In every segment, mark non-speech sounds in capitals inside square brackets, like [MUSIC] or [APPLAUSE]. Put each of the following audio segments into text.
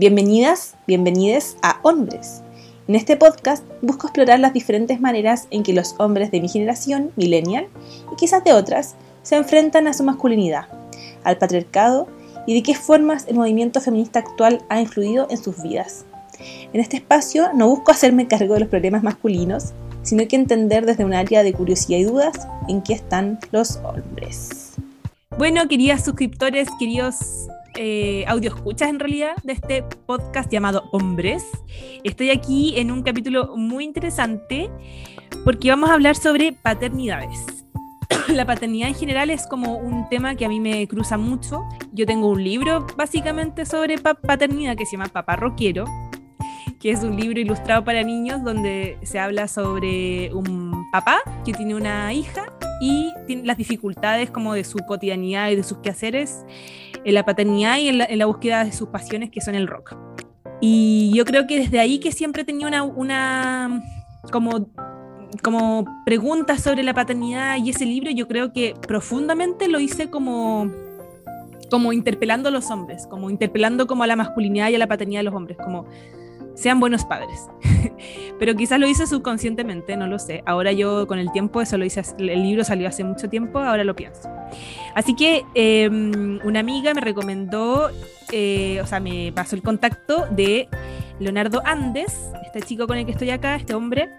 Bienvenidas, bienvenides a Hombres. En este podcast busco explorar las diferentes maneras en que los hombres de mi generación, millennial, y quizás de otras, se enfrentan a su masculinidad, al patriarcado y de qué formas el movimiento feminista actual ha influido en sus vidas. En este espacio no busco hacerme cargo de los problemas masculinos, sino que entender desde un área de curiosidad y dudas en qué están los hombres. Bueno, queridas suscriptores, queridos eh, audio escuchas en realidad de este podcast llamado Hombres. Estoy aquí en un capítulo muy interesante porque vamos a hablar sobre paternidades. [COUGHS] La paternidad en general es como un tema que a mí me cruza mucho. Yo tengo un libro básicamente sobre paternidad que se llama Papá Roquero, que es un libro ilustrado para niños donde se habla sobre un papá que tiene una hija y las dificultades como de su cotidianidad y de sus quehaceres en la paternidad y en la, búsqueda de sus pasiones que son el rock. Y yo creo que desde ahí que siempre tenía una, una como, como pregunta sobre la paternidad y ese libro, yo creo que profundamente lo hice como como interpelando a los hombres, como interpelando como a la masculinidad y a la paternidad de los hombres, como sean buenos padres. [LAUGHS] Pero quizás lo hice subconscientemente, no lo sé. Ahora yo con el tiempo, eso lo hice, el libro salió hace mucho tiempo, ahora lo pienso. Así que em, una amiga me recomendó, eh, o sea, me pasó el contacto de Leonardo Andes, este chico con el que estoy acá, este hombre,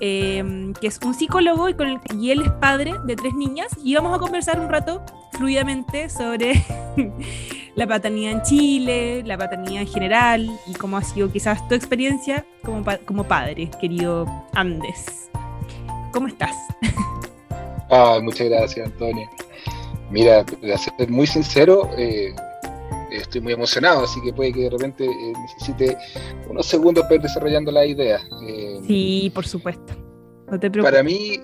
em, que es un psicólogo y, él es padre de tres niñas, y vamos a conversar un rato fluidamente sobre [LAUGHS] la paternidad en Chile, la paternidad en general y cómo ha sido quizás tu experiencia como, como padre, querido Andes. ¿Cómo estás? Ah, muchas gracias, Antonio. Mira, para ser muy sincero, eh, estoy muy emocionado, así que puede que de repente eh, necesite unos segundos para ir desarrollando la idea. Eh, sí, por supuesto. No te preocupes. Para mí,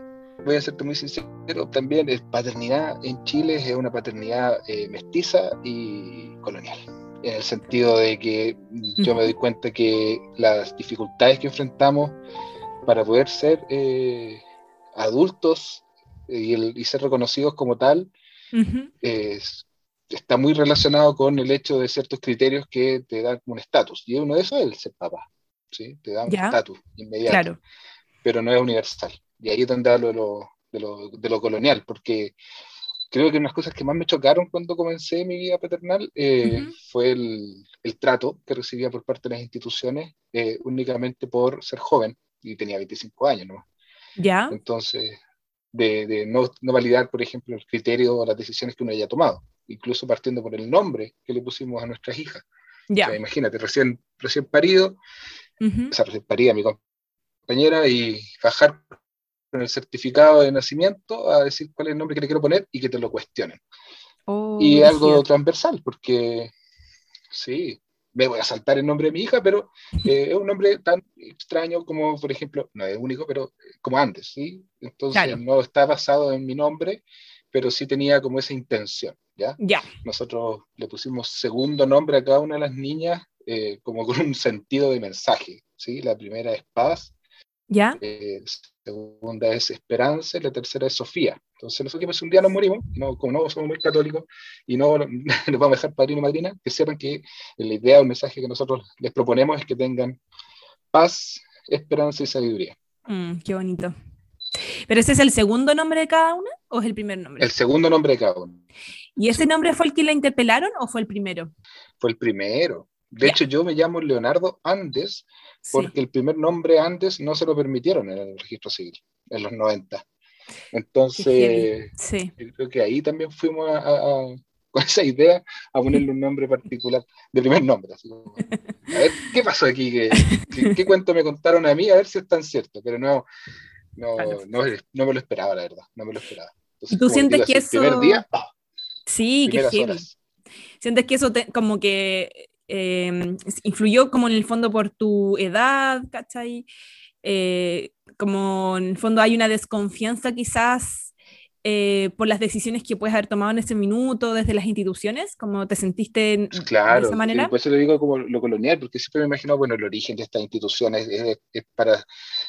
voy a serte muy sincero, también es paternidad en Chile es una paternidad eh, mestiza y colonial. En el sentido de que yo me doy cuenta que las dificultades que enfrentamos para poder ser eh, adultos y, ser reconocidos como tal está muy relacionado con el hecho de ciertos criterios que te dan un estatus. Y uno de esos es el ser papá. ¿sí? Te da un estatus inmediato, pero no es universal. Y ahí es donde hablo de lo, de lo, de lo colonial, porque creo que unas cosas que más me chocaron cuando comencé mi vida paternal eh, fue el, el, trato que recibía por parte de las instituciones eh, únicamente por ser joven, y tenía 25 años, ¿no? Ya. Entonces, de, de no, no, validar, por ejemplo, el criterio o las decisiones que uno haya tomado, incluso partiendo por el nombre que le pusimos a nuestras hijas. Ya. imagínate, recién, recién parido, o sea, recién parida mi compañera y bajar con el certificado de nacimiento a decir cuál es el nombre que le quiero poner y que te lo cuestionen. Oh, y algo transversal, porque sí, me voy a saltar el nombre de mi hija, pero eh, es un nombre tan extraño como, por ejemplo, no es único, pero como antes, ¿sí? Entonces no está basado en mi nombre, pero sí tenía como esa intención, ¿ya? Ya. Nosotros le pusimos segundo nombre a cada una de las niñas eh, como con un sentido de mensaje, ¿sí? La primera es paz, ¿Ya? Eh, segunda es Esperanza y la tercera es Sofía. Entonces nosotros un día nos morimos, no, como no somos muy católicos y no [LAUGHS] nos vamos a dejar padrino y madrina, que sepan que la idea o el mensaje que nosotros les proponemos es que tengan paz, esperanza y sabiduría. Mm, qué bonito. ¿Pero ese es el segundo nombre de cada una o es el primer nombre? El segundo nombre de cada una. ¿Y ese nombre fue el que la interpelaron o fue el primero? Fue el primero. De hecho, yo me llamo Leonardo Andes porque el primer nombre Andes no se lo permitieron en el registro civil, en los 90. Entonces, creo que ahí también fuimos con esa idea a ponerle un nombre particular, de primer nombre. a ver, ¿qué pasó aquí? ¿Qué, cuento me contaron a mí? A ver si es tan cierto, pero no, no, no, no, me lo esperaba, la verdad, no me lo esperaba. ¿Y tú sientes que eso... Primer día, Sí, que Sientes que eso como que Em, influyó como en el fondo por tu edad, ¿cachai? Eh, como en el fondo hay una desconfianza quizás eh, por las decisiones que puedes haber tomado en ese minuto desde las instituciones, como te sentiste en, claro, de esa manera. por eso lo digo como lo colonial, porque siempre me imagino, bueno, el origen de estas instituciones es, para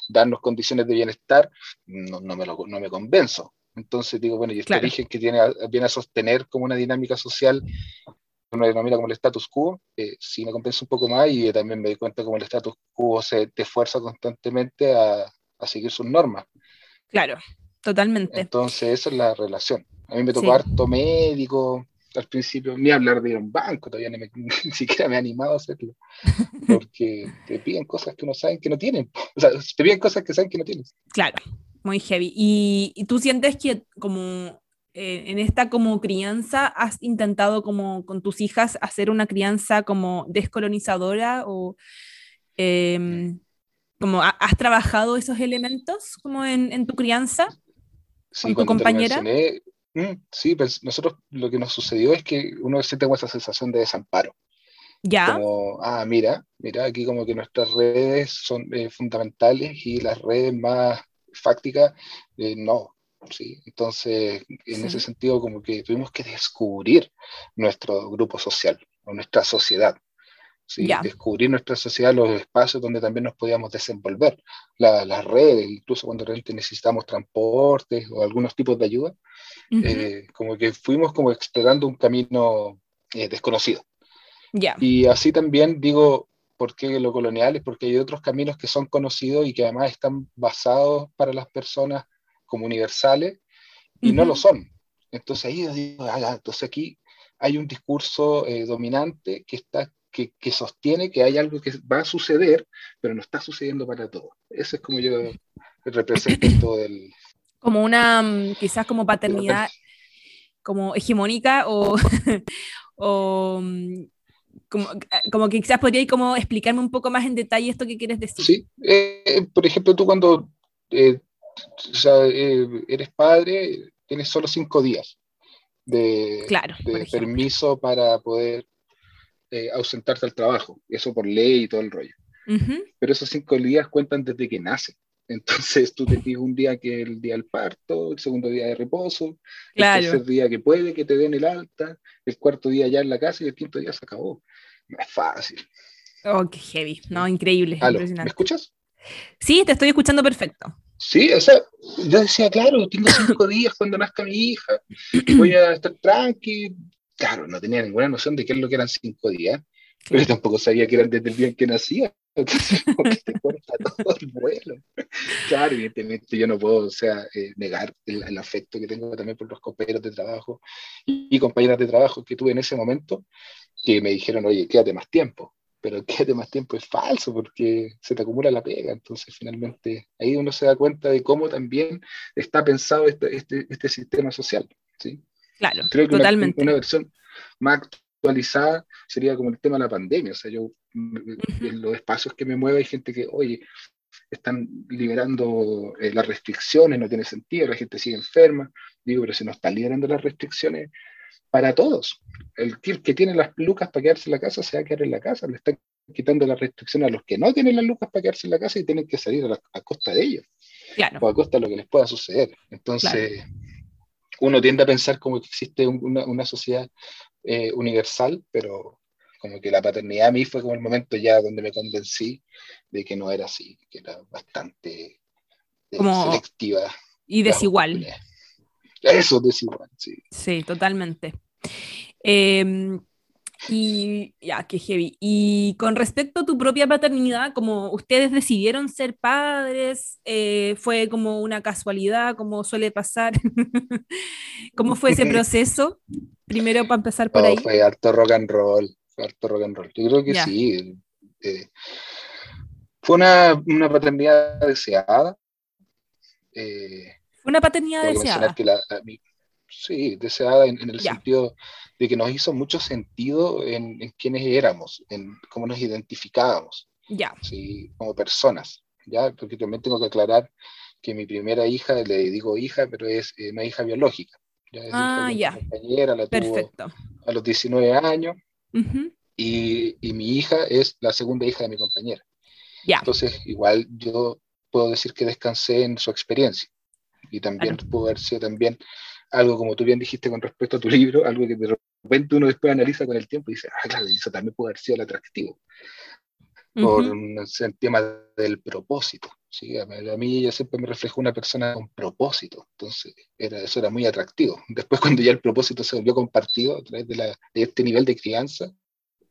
darnos condiciones de bienestar, no, no, me, lo, no me convenzo. Entonces digo, bueno, y este origen que tiene, viene a sostener como una dinámica social uno denomina como el status quo, eh, sí me compensa un poco más y también me di cuenta como el status quo se te esfuerza constantemente a, a seguir sus normas. Claro, totalmente. Entonces, esa es la relación. A mí me tocó harto médico, al principio, ni hablar de un banco, todavía ni, [LAUGHS] ni, siquiera me he animado a hacerlo, [LAUGHS] porque te piden cosas que no saben que no tienen, [LAUGHS] o sea, te piden cosas que saben que no tienen. Claro, muy heavy. ¿Y, y tú sientes que como eh, en esta como crianza has intentado como con tus hijas hacer una crianza como descolonizadora o em, como has trabajado esos elementos como en, en tu crianza con tu compañera? Mm, sí, pues nosotros lo que nos sucedió es que uno siente esa sensación de desamparo. Ya. Como, ah, mira, mira, aquí como que nuestras redes son eh, fundamentales y las redes más fácticas, eh, no. ¿sí? Entonces, en ese sentido, como que tuvimos que descubrir nuestro grupo social o nuestra sociedad. ¿Sí? descubrir nuestra sociedad, los espacios donde también nos podíamos desenvolver, las redes, incluso cuando realmente necesitamos transportes o algunos tipos de ayuda, eh, como que fuimos como explorando un camino eh, desconocido. Y así también digo, ¿por qué lo colonial? Es porque hay otros caminos que son conocidos y que además están basados para las personas como universales y no lo son. Entonces ahí digo, ah, entonces aquí hay un discurso eh, dominante que está que, sostiene que hay algo que va a suceder, pero no está sucediendo para todos. Eso es como yo represento [COUGHS] todo el... Como una, mm, quizás como paternidad como hegemónica o, [LAUGHS] o mm, como, como, que quizás podría como explicarme un poco más en detalle esto que quieres decir. Sí, eh, por ejemplo, tú cuando eh, eh, eres padre, tienes solo cinco días de, de permiso para poder eh, ausentarte al trabajo, eso por ley y todo el rollo. Pero esos cinco días cuentan desde que nace. Entonces tú te pides un día que es el día del parto, el segundo día de reposo, el tercer día que puede que te den el alta, el cuarto día ya en la casa y el quinto día se acabó. No es fácil. Oh, qué heavy. No, increíble. ¿Me escuchas? Sí, te estoy escuchando perfecto. Sí, o sea, yo decía, claro, tengo cinco [LAUGHS] días cuando nazca mi hija, voy a estar tranqui, claro, no tenía ninguna noción de qué es lo que eran cinco días, pero tampoco sabía que eran desde el día en que nacía. [LAUGHS] Entonces, te corta todo el vuelo. Claro, evidentemente yo no puedo o sea, eh, negar el, afecto que tengo también por los compañeros de trabajo y, compañeras de trabajo que tuve en ese momento, que me dijeron, oye, quédate más tiempo. Pero quédate más tiempo es falso porque se te acumula la pega. Entonces, finalmente, ahí uno se da cuenta de cómo también está pensado este, este, este sistema social. ¿sí? Claro, Creo que totalmente. Una, versión más actualizada sería como el tema de la pandemia. O sea, yo en los espacios que me muevo hay gente que, oye, están liberando eh, las restricciones, no tiene sentido, la gente sigue enferma. Digo, pero si no están liberando las restricciones para todos. El que tiene las lucas para quedarse en la casa se va a quedar en la casa, le están quitando las restricciones a los que no tienen las lucas para quedarse en la casa y tienen que salir a, costa de ellos. Claro. O a costa de lo que les pueda suceder. Entonces, uno tiende a pensar como que existe una, una sociedad eh, universal, pero como que la paternidad a mí fue como el momento ya donde me convencí de que no era así, que era bastante eh, selectiva. Y desigual. Eso, desigual, sí. Sí, totalmente. Eh, y ya, qué heavy. Y con respecto a tu propia paternidad, como ustedes decidieron ser padres, eh, fue como una casualidad, como suele pasar. [LAUGHS] ¿Cómo fue ese [LAUGHS] proceso? Primero para empezar por ahí. Fue harto rock and roll, fue harto rock and roll. Yo creo que sí. Eh, fue una, una, paternidad deseada. Eh, una paternidad deseada. Sí, deseada en, el sentido de que nos hizo mucho sentido en, en quiénes éramos, en cómo nos identificábamos, ya. ¿sí? como personas, ¿ya? porque también tengo que aclarar que mi primera hija, le digo hija, pero es eh, una hija biológica. ¿ya? ah, ya. Compañera, la Perfecto. Tuvo a los 19 años, y, y, mi hija es la segunda hija de mi compañera. Ya. Entonces, igual yo puedo decir que descansé en su experiencia. Y también pudo haber sido también algo como tú bien dijiste con respecto a tu libro, algo que de repente uno después analiza con el tiempo y dice, ah, claro, eso también puede haber sido el atractivo. Por el tema del propósito, ¿sí? A, mí ella siempre me reflejó una persona con propósito, entonces era, eso era muy atractivo. Después [LAUGHS] cuando ya el propósito se volvió compartido a través de, la, de este nivel de crianza,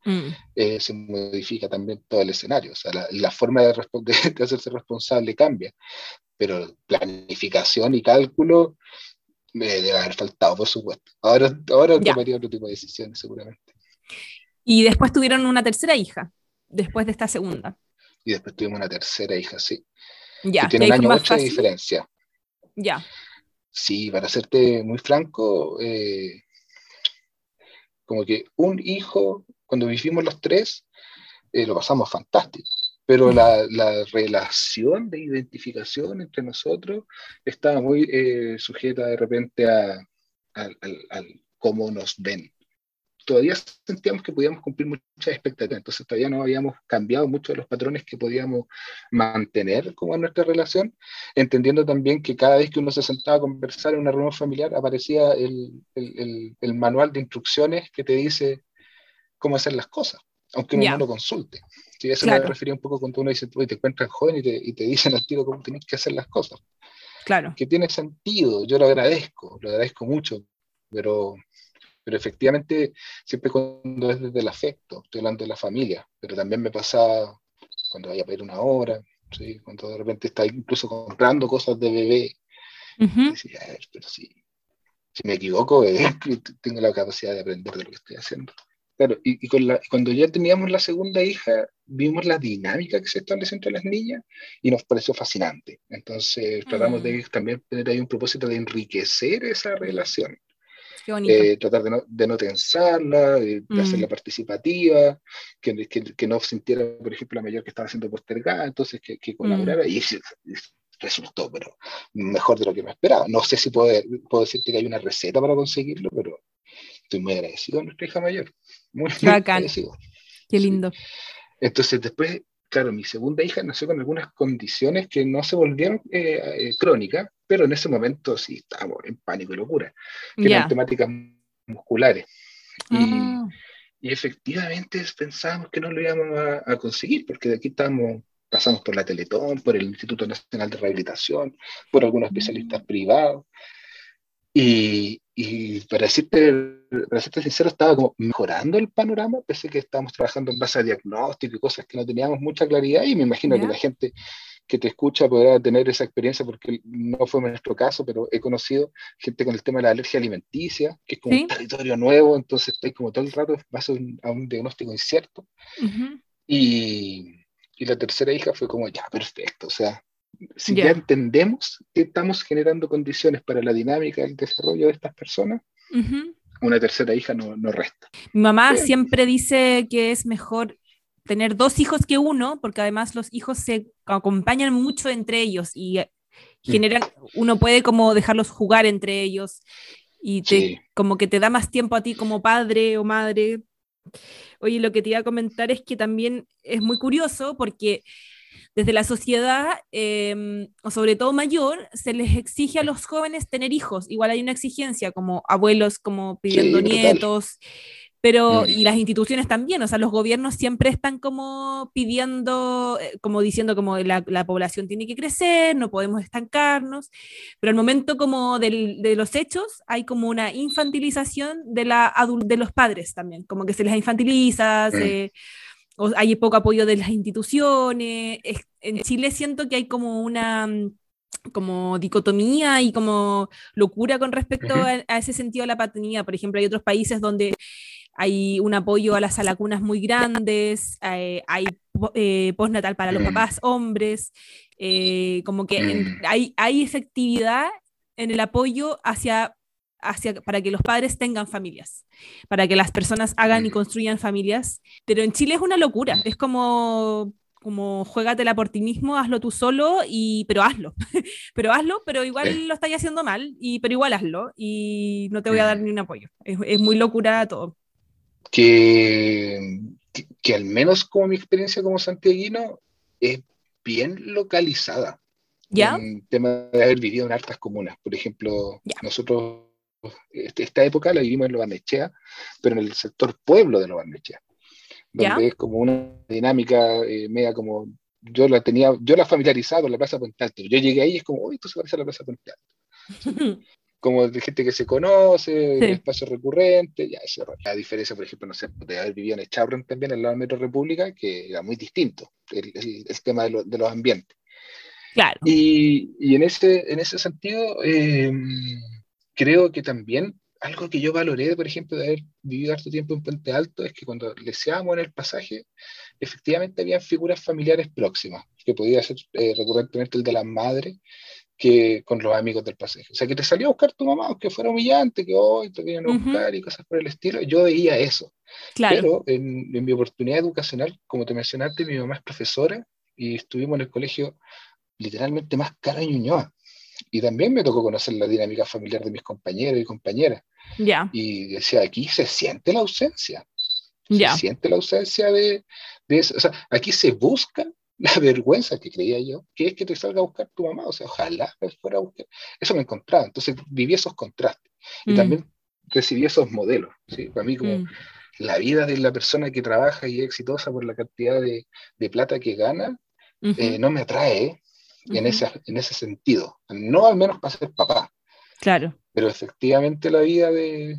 mm. eh, se modifica también todo el escenario, o sea, la, la forma de, [LAUGHS] de, hacerse responsable cambia, pero planificación y cálculo me debe haber faltado, por supuesto. Ahora, ahora tomaría otro tipo de decisiones, seguramente. Y después tuvieron una tercera hija, después de esta segunda. Y después tuvimos una tercera hija, sí. Ya. tiene un año ocho de diferencia. Ya. Sí, para serte muy franco, eh, como que un hijo, cuando vivimos los tres, eh, lo pasamos fantástico pero la, la, relación de identificación entre nosotros estaba muy eh, sujeta de repente a, cómo nos ven. Todavía sentíamos que podíamos cumplir muchas expectativas, entonces todavía no habíamos cambiado muchos de los patrones que podíamos mantener como en nuestra relación, entendiendo también que cada vez que uno se sentaba a conversar en una reunión familiar aparecía el, el, el manual de instrucciones que te dice cómo hacer las cosas, aunque uno no lo consulte. Sí, eso me refería un poco cuando uno dice, te encuentras joven y te, y te dicen al tiro cómo tienes que hacer las cosas. Claro. Que tiene sentido, yo lo agradezco, lo agradezco mucho, pero, pero efectivamente siempre cuando es desde el afecto, estoy hablando de la familia, pero también me pasa cuando vaya a pedir una hora, ¿sí? cuando de repente está incluso comprando cosas de bebé, pero si, si me equivoco, eh, [LAUGHS] tengo la capacidad de aprender de lo que estoy haciendo. Claro, y, con la, cuando ya teníamos la segunda hija, vimos la dinámica que se establece entre las niñas y nos pareció fascinante. Entonces tratamos de mm. también tener ahí un propósito de enriquecer esa relación. Eh, tratar de no, de no tensarla, de, hacerla mm. participativa, que, que, que, no sintiera, por ejemplo, la mayor que estaba siendo postergada, entonces que, que colaborara. Mm. Y resultó, pero mejor de lo que me esperaba. No sé si puedo, puedo decirte que hay una receta para conseguirlo, pero estoy muy agradecido a nuestra hija mayor. Muy, [LAUGHS] agradecido. Qué lindo. Entonces, después, claro, mi segunda hija nació con algunas condiciones que no se volvieron eh, eh, crónicas, pero en ese momento sí estábamos en pánico y locura, que eran temáticas musculares. Y, ah. y, efectivamente pensábamos que no lo íbamos a, conseguir, porque de aquí estamos pasamos por la Teletón, por el Instituto Nacional de Rehabilitación, por algunos mm. especialistas privados, y, y para, decirte, para serte sincero, estaba como mejorando el panorama, pese que estábamos trabajando en base a diagnóstico y cosas que no teníamos mucha claridad, y me imagino que la gente que te escucha podrá tener esa experiencia, porque no fue nuestro caso, pero he conocido gente con el tema de la alergia alimenticia, que es como un territorio nuevo, entonces estoy como todo el rato base a un diagnóstico incierto. y, y la tercera hija fue como, ya, perfecto, o sea, si ya entendemos que estamos generando condiciones para la dinámica del desarrollo de estas personas, una tercera hija no, no resta. Mi mamá siempre dice que es mejor tener dos hijos que uno, porque además los hijos se acompañan mucho entre ellos y mm. generan, uno puede como dejarlos jugar entre ellos y te, como que te da más tiempo a ti como padre o madre. Oye, lo que te iba a comentar es que también es muy curioso porque desde la sociedad, em, o sobre todo mayor, se les exige a los jóvenes tener hijos. Igual hay una exigencia, como abuelos, como pidiendo nietos. Pero, mm. y las instituciones también, o sea, los gobiernos siempre están como pidiendo, eh, como diciendo como la, la población tiene que crecer, no podemos estancarnos, pero al momento como del, de los hechos hay como una infantilización de, la de los padres también, como que se les infantiliza, mm. Hay poco apoyo de las instituciones. En Chile siento que hay como una mm, como dicotomía y como locura con respecto a, ese sentido de la paternidad. Por ejemplo, hay otros países donde hay un apoyo a las alacunas muy grandes, eh, hay eh, postnatal para los mm. papás hombres, eh, como que mm. hay, hay efectividad en el apoyo hacia para que los padres tengan familias, para que las personas hagan y construyan familias. Pero en Chile es una locura, es como como juégatela por ti mismo, hazlo tú solo, y, pero hazlo. [LAUGHS] pero hazlo, pero igual lo estás haciendo mal, y, pero igual hazlo, y no te voy a dar ni un apoyo. Es, es muy locura todo. Que, que, al menos como mi experiencia como santiaguino es bien localizada. ¿Ya? En tema de haber vivido en hartas comunas. Por ejemplo, nosotros este, esta época la vivimos en Lobarnechea, pero en el sector pueblo de Lobarnechea, donde es como una dinámica eh, media como yo la tenía, yo la familiarizaba con la Plaza Puente Alto. Yo llegué ahí y es como, uy, esto se parece a la Plaza Puente Alto. [LAUGHS] como de gente que se conoce, sí. espacio recurrente, ya eso. La diferencia, por ejemplo, no sé, de haber vivido en Echabron también, en la Metro República, que era muy distinto el, el, tema de, de, los ambientes. Claro. Y, y en, ese, en ese sentido, eh, creo que también algo que yo valoré, por ejemplo, de haber vivido harto tiempo en Puente Alto, es que cuando leseábamos en el pasaje, efectivamente había figuras familiares próximas, que podía ser eh, recurrentemente el de las madres, que con los amigos del pasaje. O sea, que te salió a buscar tu mamá, aunque fuera humillante, que hoy te vienen a buscar uh -huh. y cosas por el estilo. Yo veía eso. Claro. Pero en, en, mi oportunidad educacional, como te mencionaste, mi mamá es profesora y estuvimos en el colegio literalmente más cara y Ñuñoa. Y también me tocó conocer la dinámica familiar de mis compañeros y compañeras. Yeah. Y decía, aquí se siente la ausencia. Se yeah. siente la ausencia de, de eso. O sea, aquí se busca la [LAUGHS] vergüenza que creía yo, que es que te salga a buscar tu mamá, o sea, ojalá me fuera a buscar. Eso me encontraba, entonces viví esos contrastes y mm. también recibí esos modelos, ¿sí? Para mí como mm. la vida de la persona que trabaja y es exitosa por la cantidad de, de plata que gana, uh -huh. eh, no me atrae. Uh -huh. en, ese, en ese sentido, no al menos para ser papá. Claro. Pero efectivamente la vida de,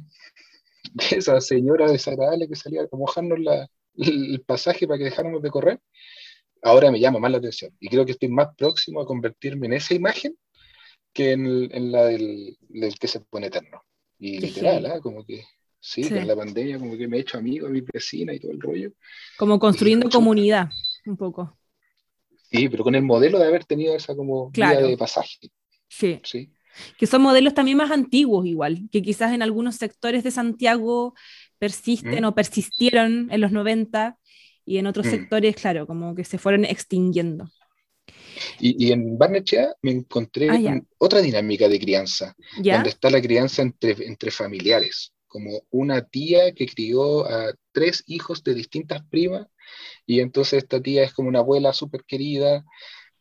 de esa señora desagradable que salía a mojarnos la, el pasaje para que dejáramos de correr, ahora me llama más la atención. Y creo que estoy más próximo a convertirme en esa imagen que en, en la del, del, que se pone eterno. Y Qué literal, ¿eh? como que sí, sí, con la pandemia, como que me he hecho amigo a mi vecina y todo el rollo. Como construyendo comunidad, un poco. Sí, pero con el modelo de haber tenido esa como claro. vida de pasaje. Sí. sí. Que son modelos también más antiguos, igual, que quizás en algunos sectores de Santiago persisten ¿Mm? o persistieron en los 90 y en otros mm. sectores, claro, como que se fueron extinguiendo. Y, y en Barnechea me encontré ah, otra dinámica de crianza, ¿Ya? donde está la crianza entre, entre familiares, como una tía que crió a tres hijos de distintas primas, y entonces esta tía es como una abuela súper querida,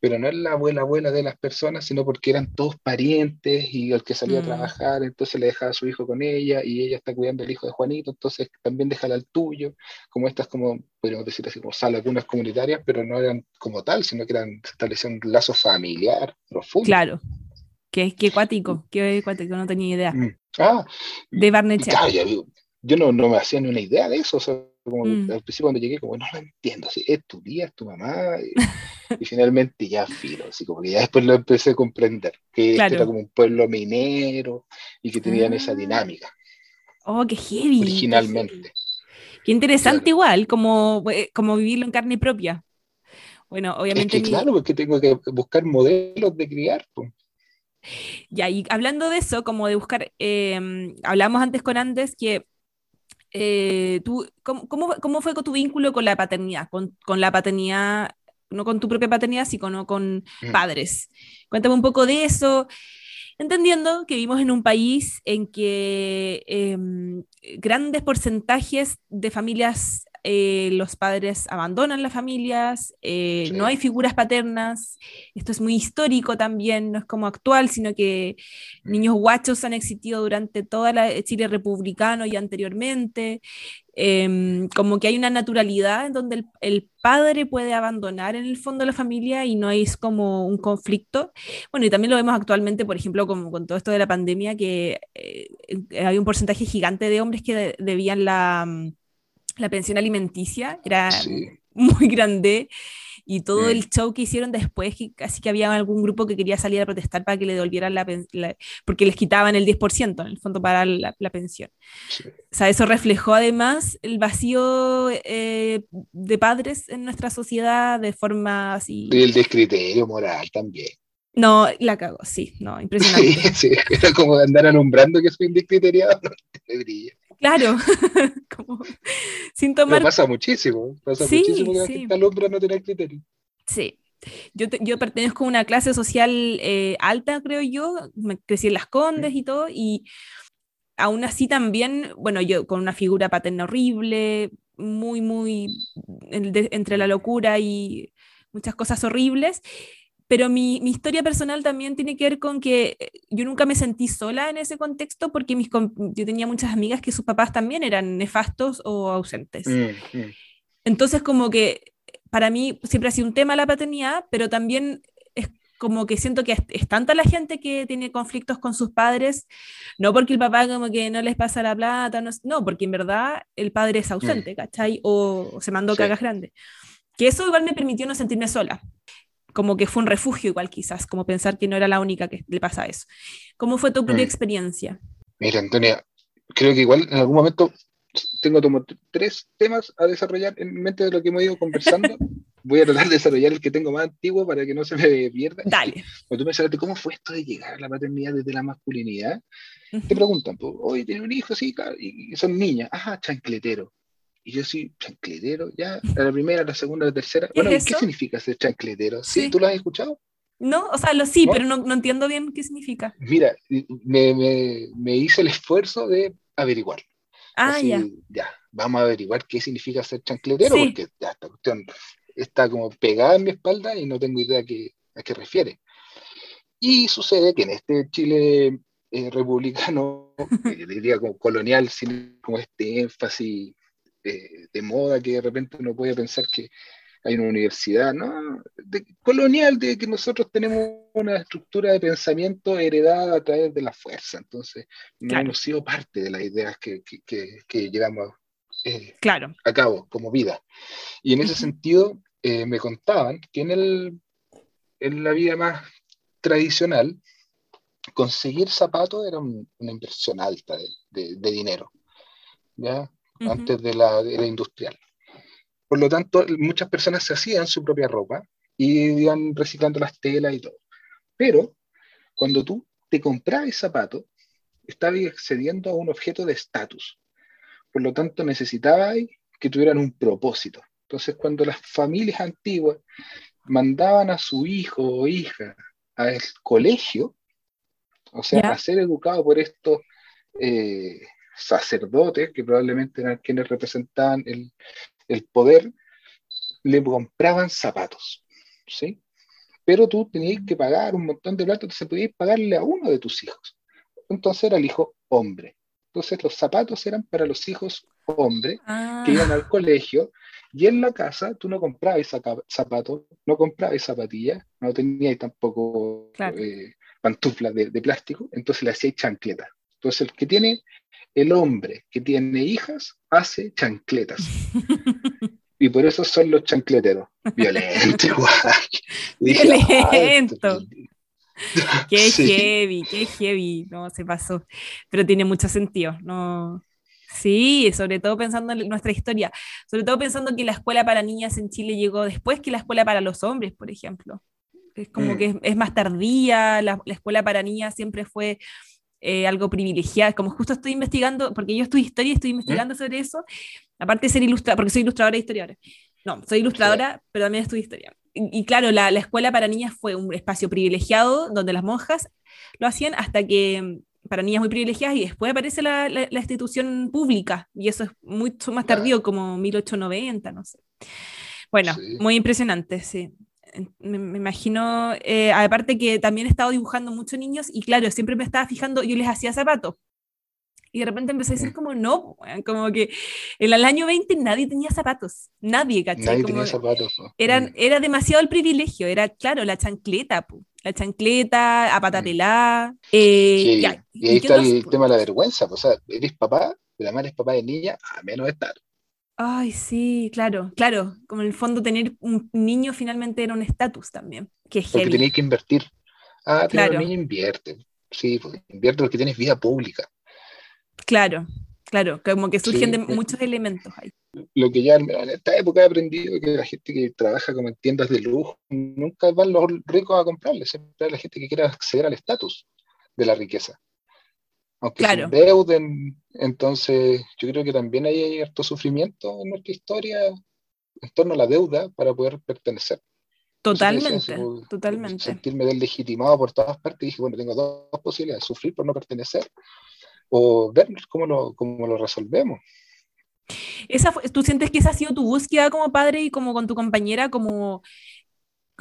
pero no es la abuela abuela de las personas, sino porque eran todos parientes y el que salía mm. a trabajar, entonces le dejaba a su hijo con ella y ella está cuidando al hijo de Juanito, entonces también déjala al tuyo, como estas como, podríamos decir así, como salas algunas comunitarias, pero no eran como tal, sino que eran, establecían un lazo familiar profundo. Claro, qué, qué cuático, qué cuático, no tenía idea. Mm. Ah, de Barnechea. Yo no, no me hacía ni una idea de eso, o sea, como mm. al principio cuando llegué, como no lo entiendo, así, es tu tía, es tu mamá, y, [LAUGHS] y, finalmente ya filo, así como que ya después lo empecé a comprender, que claro. era como un pueblo minero y que tenían ah. esa dinámica. Oh, qué heavy. Originalmente. Qué, qué interesante claro. igual, como, eh, como vivirlo en carne propia. Bueno, obviamente... Es que, mi... Claro, porque tengo que buscar modelos de criar. Pues. Ya, y hablando de eso, como de buscar, eh, hablamos antes con Andes que eh, tú, ¿cómo, cómo, ¿cómo, fue tu vínculo con la paternidad? Con, con, la paternidad, no con tu propia paternidad, sino con mm. padres. Cuéntame un poco de eso, entendiendo que vivimos en un país en que eh, grandes porcentajes de familias eh, los padres abandonan las familias, eh, sí. no hay figuras paternas, esto es muy histórico también, no es como actual, sino que mm. niños guachos han existido durante toda la Chile republicano y anteriormente, eh, como que hay una naturalidad en donde el, el, padre puede abandonar en el fondo la familia y no es como un conflicto. Bueno, y también lo vemos actualmente, por ejemplo, como con todo esto de la pandemia, que eh, hay un porcentaje gigante de hombres que de, debían la mm, la pensión alimenticia, era sí. muy grande, y todo el show que hicieron después, que casi que había algún grupo que quería salir a protestar para que le devolvieran la, la porque les quitaban el 10% en el fondo para la, la pensión. Sí. O sea, eso reflejó además el vacío eh, de padres en nuestra sociedad de forma así... Y el descriterio moral también. No, la cago, sí, no, [LAUGHS] impresionante. Sí, sí, era como andar alumbrando que soy un descriteriado, [LAUGHS] no te brilla. Claro, [LAUGHS] como sin tomar... Pero pasa muchísimo, pasa sí, muchísimo que sí. la alumbra no tener criterio. Sí, yo, te, yo pertenezco a una clase social eh, alta, creo yo, me crecí en Las Condes sí. y todo, y aún así también, bueno, yo con una figura paterna horrible, muy, muy entre la locura y muchas cosas horribles, pero mi, historia personal también tiene que ver con que eh, yo nunca me sentí sola en ese contexto porque mis, yo tenía muchas amigas que sus papás también eran nefastos o ausentes. Mm, mm. Entonces, como que para mí siempre ha sido un tema la paternidad, pero también es como que siento que es, tanta la gente que tiene conflictos con sus padres, no porque el papá como que no les pasa la plata, no, no porque en verdad el padre es ausente, mm. ¿cachai? O, se mandó sí. cagas grandes. Que eso igual me permitió no sentirme sola como que fue un refugio igual quizás, como pensar que no era la única que le pasa eso. ¿Cómo fue tu mm. propia experiencia? Mira, Antonia, creo que igual en algún momento tengo como tres temas a desarrollar en mente de lo que hemos ido conversando. [LAUGHS] Voy a tratar de desarrollar el que tengo más antiguo para que no se me pierda. Dale. Cuando tú mencionaste cómo fue esto de llegar a la paternidad desde la masculinidad, te preguntan, pues, oye, tiene un hijo, sí, claro, y son niñas, ajá, chancletero. Y yo soy chancletero, ya, la primera, la segunda, la tercera. ¿Qué bueno, es ¿qué significa ser chancletero? ¿Sí? sí. ¿Tú lo has escuchado? No, o sea, lo sí, ¿No? pero no, no, entiendo bien qué significa. Mira, me, me, me hice el esfuerzo de averiguar. Ah, Así, ya. Ya, vamos a averiguar qué significa ser chancletero, sí. porque ya, esta cuestión está como pegada en mi espalda y no tengo idea a qué, a qué refiere. Y sucede que en este Chile eh, republicano, [LAUGHS] eh, diría como colonial, sin como este énfasis de, de, moda que de repente uno puede pensar que hay una universidad, ¿no? De, colonial, de que nosotros tenemos una estructura de pensamiento heredada a través de la fuerza, entonces no claro. hemos sido parte de las ideas que, que, que, que llevamos eh, claro. a cabo como vida. Y en ese sentido, eh, me contaban que en, el, en la vida más tradicional, conseguir zapatos era un, una inversión alta de, de, de dinero. ¿ya? uh -huh. antes de la, de la, industrial. Por lo tanto, muchas personas se hacían su propia ropa y iban reciclando las telas y todo. Pero cuando tú te comprabas zapatos, estabas accediendo a un objeto de estatus. Por lo tanto, necesitabas que tuvieran un propósito. Entonces, cuando las familias antiguas mandaban a su hijo o hija al colegio, o sea, a ser educado por estos eh, sacerdotes, que probablemente eran quienes representaban el, el poder, le compraban zapatos, ¿sí? Pero tú tenías que pagar un montón de plata, entonces podías pagarle a uno de tus hijos. Entonces era el hijo hombre. Entonces los zapatos eran para los hijos hombre que iban al ah. colegio y en la casa tú no comprabas zapatos, no comprabas zapatillas, no tenías tampoco claro. Eh, pantuflas de, plástico, entonces le hacías chancleta. Entonces el que tiene el hombre que tiene hijas hace chancletas. y por eso son los chancleteros. Violento, [LAUGHS] igual. Violento. [LAUGHS] Qué heavy, qué heavy. No, se pasó. Pero tiene mucho sentido. No. Sí, sobre todo pensando en nuestra historia, sobre todo pensando que la escuela para niñas en Chile llegó después que la escuela para los hombres, por ejemplo. Es como mm. que es, más tardía, la, escuela para niñas siempre fue eh, algo privilegiada, como justo estoy investigando, porque yo estudio historia y estoy investigando ¿Eh? sobre eso, aparte de ser ilustradora, porque soy ilustradora de historiadora. No, soy ilustradora, sí. pero también estudio historia. Y, y claro, la, la, escuela para niñas fue un espacio privilegiado donde las monjas lo hacían hasta que mm, para niñas muy privilegiadas y después aparece la, la, la institución pública y eso es mucho más tardío, como 1890, no sé. Bueno, sí. muy impresionante, sí me, imagino, eh, aparte que también he estado dibujando muchos niños y claro, siempre me estaba fijando, yo les hacía zapatos. Y de repente empecé a decir mm. como, no, como que en el año 20 nadie tenía zapatos, nadie, ¿cachai? Nadie tenía zapatos. Mm. era demasiado el privilegio, era claro, la chancleta, la chancleta, a pata mm. eh, y ahí está el tema de la vergüenza, o sea, eres papá, pero madre eres papá de niña, a menos estar. Ay, sí, claro, claro. Como en el fondo tener un niño finalmente era un estatus también. Que es porque tenéis que invertir. Ah, pero claro. niño invierte. Sí, pues, invierte porque tienes vida pública. Claro, claro, como que surgen de eh, muchos elementos ahí. Lo que ya en esta época he aprendido es que la gente que trabaja como en tiendas de lujo nunca van los ricos a comprarles, siempre la gente que quiere acceder al estatus de la riqueza aunque claro. se. Entonces, yo creo que también hay harto sufrimiento en nuestra historia en torno a la deuda para poder pertenecer. Totalmente, totalmente. Sentirme deslegitimado por todas partes, dije, bueno, tengo dos, posibilidades, sufrir por no pertenecer o ver cómo lo, cómo lo resolvemos. Esa ¿Tú sientes que esa ha sido tu búsqueda como padre y como con tu compañera, como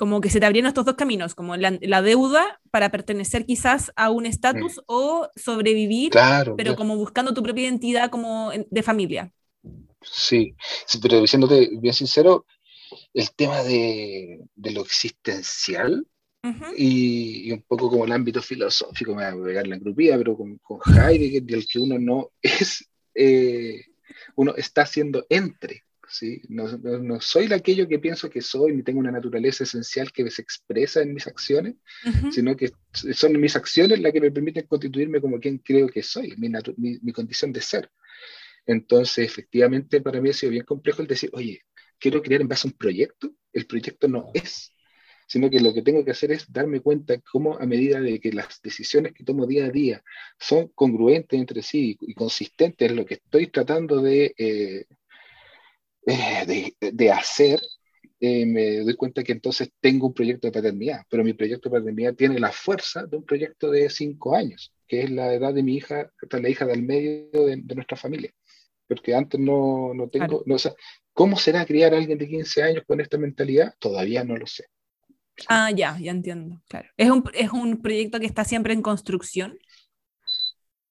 como que se te abrieron estos dos caminos, como la, deuda para pertenecer quizás a un estatus mm. o sobrevivir, pero como buscando tu propia identidad como de familia. Sí, pero diciéndote bien sincero, el tema de, de lo existencial y, un poco como el ámbito filosófico, me voy a pegar la grupía, pero con, con Heidegger, del que uno no es, eh, uno está siendo entre. ¿Sí? No, no, soy aquello que pienso que soy, ni tengo una naturaleza esencial que se expresa en mis acciones, sino que son mis acciones las que me permiten constituirme como quien creo que soy, mi, mi, mi condición de ser. Entonces, efectivamente, para mí ha sido bien complejo el decir, oye, quiero crear en base a un proyecto, el proyecto no es, sino que lo que tengo que hacer es darme cuenta cómo a medida de que las decisiones que tomo día a día son congruentes entre sí y consistentes en lo que estoy tratando de, eh, eh, de, hacer, eh, me doy cuenta que entonces tengo un proyecto de paternidad, pero mi proyecto de paternidad tiene la fuerza de un proyecto de cinco años, que es la edad de mi hija, la hija del medio de, nuestra familia porque antes no, no tengo, no, o ¿Cómo será criar a alguien de 15 años con esta mentalidad? Todavía no lo sé. Ah, ya, ya entiendo, claro. ¿Es un, es un proyecto que está siempre en construcción?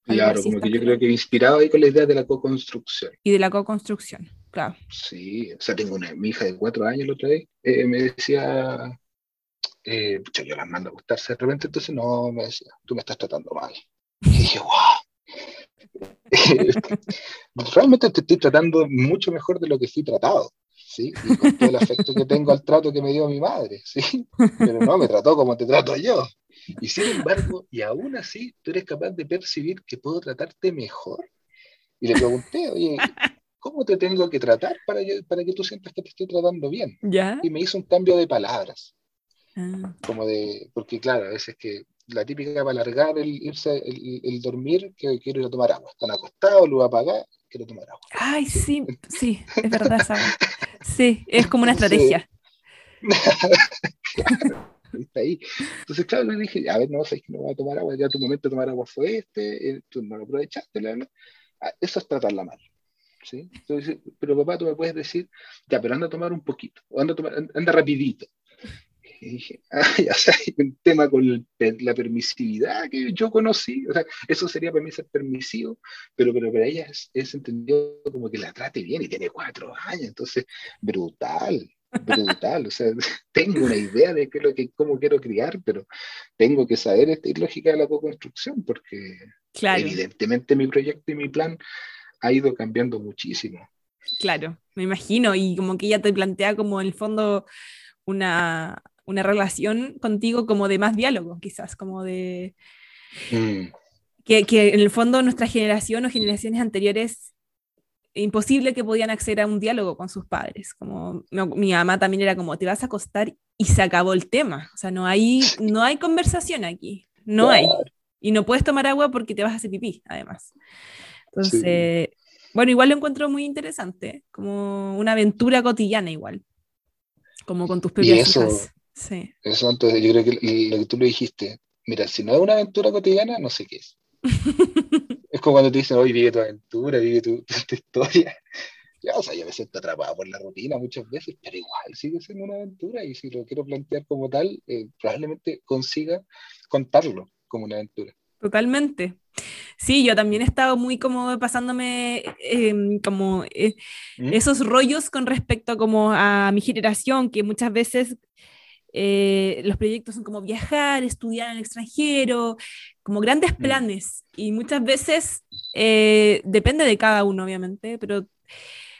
Claro, como que yo creo que inspirado ahí con la idea de la co-construcción. Y de la co-construcción, claro. Sí, o sea, tengo una, mi hija de cuatro años la otra vez, eh, me decía, eh, yo las mando a gustarse de repente, entonces no, me decía, tú me estás tratando mal. Y dije, wow, [LAUGHS] realmente te estoy tratando mucho mejor de lo que fui tratado, ¿sí? Y con todo el afecto que tengo al trato que me dio mi madre, ¿sí? Pero no, me trató como te trato yo. Y sin embargo, y aún así, tú eres capaz de percibir que puedo tratarte mejor. Y le pregunté, oye, ¿cómo te tengo que tratar para, para que tú sientas que te estoy tratando bien? ¿Ya? Y me hizo un cambio de palabras. Ah. Como de, porque claro, a veces que la típica para alargar el irse, el, dormir, que quiero ir a tomar agua. Están acostados, lo voy a apagar, quiero tomar agua. Ay, sí, sí, es verdad, Sí, es como una estrategia. [LAUGHS] está ahí. Entonces, claro, le dije, a ver, no, sabes que no voy a tomar agua, ya tu momento de tomar agua fue este, eh, tú no lo aprovechaste, ah, eso es tratarla mal. ¿Sí? Entonces, pero papá, tú me puedes decir, ya, pero anda a tomar un poquito, o anda, a tomar, anda rapidito. Y dije, [LAUGHS] o sea, hay un tema con la permisividad que yo conocí, o sea, eso sería para mí ser permisivo, pero, pero para ella es, entendido como que la trate bien y tiene cuatro años, entonces, brutal, brutal, o sea, [LAUGHS] tengo una idea de qué lo que, cómo quiero criar, pero tengo que saber esta lógica de la co-construcción, porque evidentemente mi proyecto y mi plan ha ido cambiando muchísimo. Claro, me imagino, y como que ella te plantea como en el fondo una, una relación contigo como de más diálogo, quizás, como de... Mm. Que, que, en el fondo nuestra generación o generaciones anteriores, imposible que podían acceder a un diálogo con sus padres. Como mi mamá también era como, te vas a acostar y se acabó el tema. O sea, no hay, no hay conversación aquí, no hay. Y no puedes tomar agua porque te vas a hacer pipí, además. Entonces, bueno, igual lo encuentro muy interesante, como una aventura cotidiana igual, como con tus propias hijas. Sí. Eso entonces yo creo que lo que tú lo dijiste, mira, si no es una aventura cotidiana, no sé qué es. [LAUGHS] es como cuando te dicen, hoy vive tu aventura, vive [LAUGHS] tu, historia. Ya, o sea, yo me siento atrapado por la rutina muchas veces, pero igual sigue siendo una aventura y si lo quiero plantear como tal, eh, probablemente consiga contarlo como una aventura. Totalmente. Sí, yo también he estado muy como pasándome em, como eh, ¿Mm? esos rollos con respecto como a mi generación, que muchas veces eh, los proyectos son como viajar, estudiar en el extranjero, como grandes mm. planes. Y muchas veces eh, depende de cada uno, obviamente, pero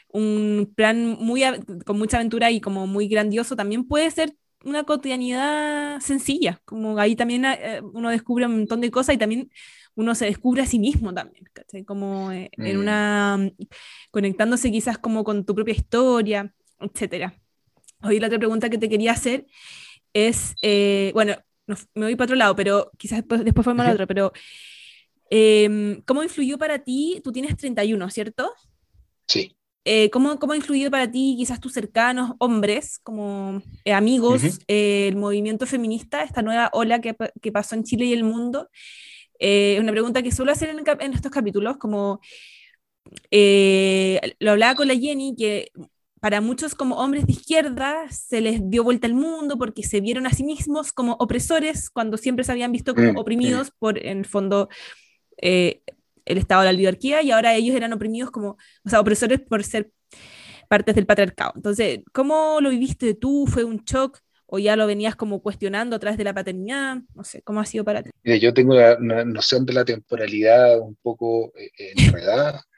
un plan muy con mucha aventura y como muy grandioso también puede ser una cotidianidad sencilla, como ahí también eh, uno descubre un montón de cosas y también uno se descubre a sí mismo también, Como en mm. una, conectándose quizás como con tu propia historia, etcétera. Hoy la otra pregunta que te quería hacer es, eh, bueno, me voy para otro lado, pero quizás después, después la otra, pero em, ¿cómo influyó para ti? Tú tienes 31, ¿cierto? Sí. Eh, ¿cómo, ¿Cómo ha influido para ti, quizás tus cercanos, hombres, como eh, amigos, el movimiento feminista, esta nueva ola que, que, pasó en Chile y el mundo? Es una pregunta que suelo hacer en, en estos capítulos, como lo hablaba con la Jenny, que para muchos como hombres de izquierda se les dio vuelta el mundo porque se vieron a sí mismos como opresores cuando siempre se habían visto como mm, oprimidos por, en el fondo, eh, el estado de la oligarquía y ahora ellos eran oprimidos como, o sea, opresores por ser partes del patriarcado. Entonces, ¿cómo lo viviste tú? ¿Fue un shock? ¿O ya lo venías como cuestionando a través de la paternidad? No sé, ¿cómo ha sido para ti? yo tengo una, noción de la temporalidad un poco eh, enredada. [LAUGHS]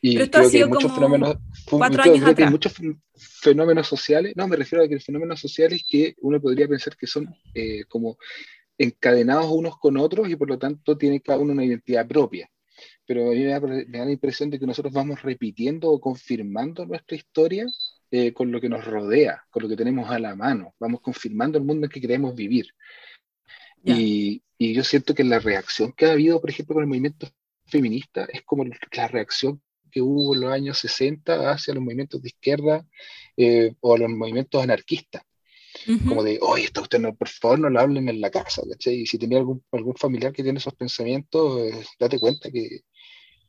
Y Pero esto ha sido muchos como fenómenos, cuatro años creo que hay muchos fenómenos sociales, no, me refiero a que fenómenos sociales que uno podría pensar que son eh, como encadenados unos con otros y por lo tanto tienen cada uno una identidad propia. Pero a mí me da, la impresión de que nosotros vamos repitiendo o confirmando nuestra historia eh, con lo que nos rodea, con lo que tenemos a la mano. Vamos confirmando el mundo en que queremos vivir. Y, y, yo siento que la reacción que ha habido, por ejemplo, con el movimiento feminista es como la reacción que hubo en los años 60 hacia los movimientos de izquierda eh, o los movimientos anarquistas. Como de, oye, esto usted no, por favor no lo hablen en la casa, ¿cachai? Y si tenía algún, algún familiar que tiene esos pensamientos, eh, date cuenta que,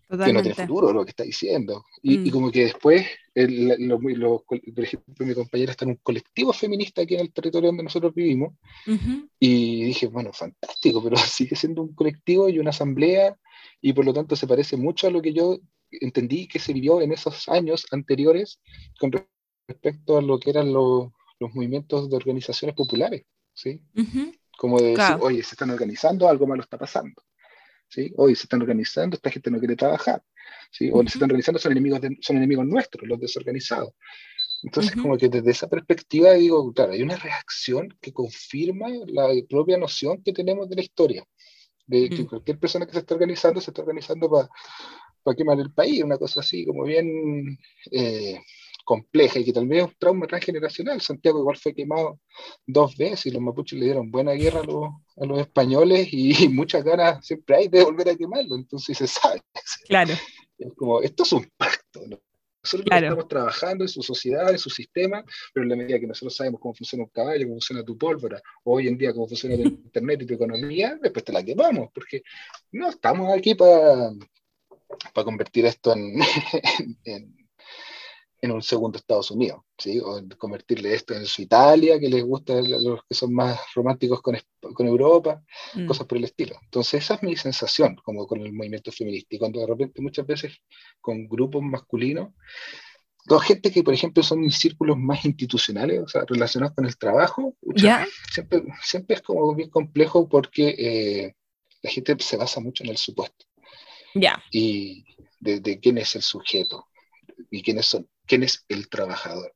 que, no tiene futuro lo que está diciendo. Y, y mm. como que después, por ejemplo, mi compañera está en un colectivo feminista aquí en el territorio donde nosotros vivimos, y dije, bueno, fantástico, pero [LAUGHS] sigue siendo un colectivo y una asamblea, y por lo tanto se parece mucho a lo que yo entendí que se vivió en esos años anteriores con respecto a lo que eran los, los movimientos de organizaciones populares, ¿sí? Como de decir, oye, se están organizando, algo malo está pasando, ¿sí? Oye, se están organizando, esta gente no quiere trabajar, ¿sí? O se están organizando, son enemigos, son enemigos nuestros, los desorganizados. Entonces, como que desde esa perspectiva digo, claro, hay una reacción que confirma la propia noción que tenemos de la historia, de que cualquier persona que se está organizando se está organizando para para quemar el país, una cosa así como bien eh, compleja y que tal vez es un trauma transgeneracional. Santiago igual fue quemado dos veces y los mapuches le dieron buena guerra a los, a los españoles y, [LAUGHS] muchas ganas siempre hay de volver a quemarlo, entonces se sabe. [LAUGHS] Claro. Es como, esto es un pacto, Nosotros estamos trabajando en su sociedad, en su sistema, pero en la medida que nosotros sabemos cómo funciona un caballo, cómo funciona tu pólvora, o hoy en día cómo funciona tu [LAUGHS] internet y tu economía, después te la quemamos, porque no estamos aquí para para convertir esto en, en, un segundo Estados Unidos, ¿sí? o convertirle esto en su Italia, que les gusta los que son más románticos con, con Europa, mm. cosas por el estilo. Entonces esa es mi sensación como con el movimiento feminista. Y cuando de repente muchas veces con grupos masculinos, dos gente que, por ejemplo, son mis círculos más institucionales, o sea, relacionados con el trabajo, siempre, siempre es como bien complejo porque eh, la gente se basa mucho en el supuesto. Y de, quién es el sujeto y quiénes son, quién es el trabajador.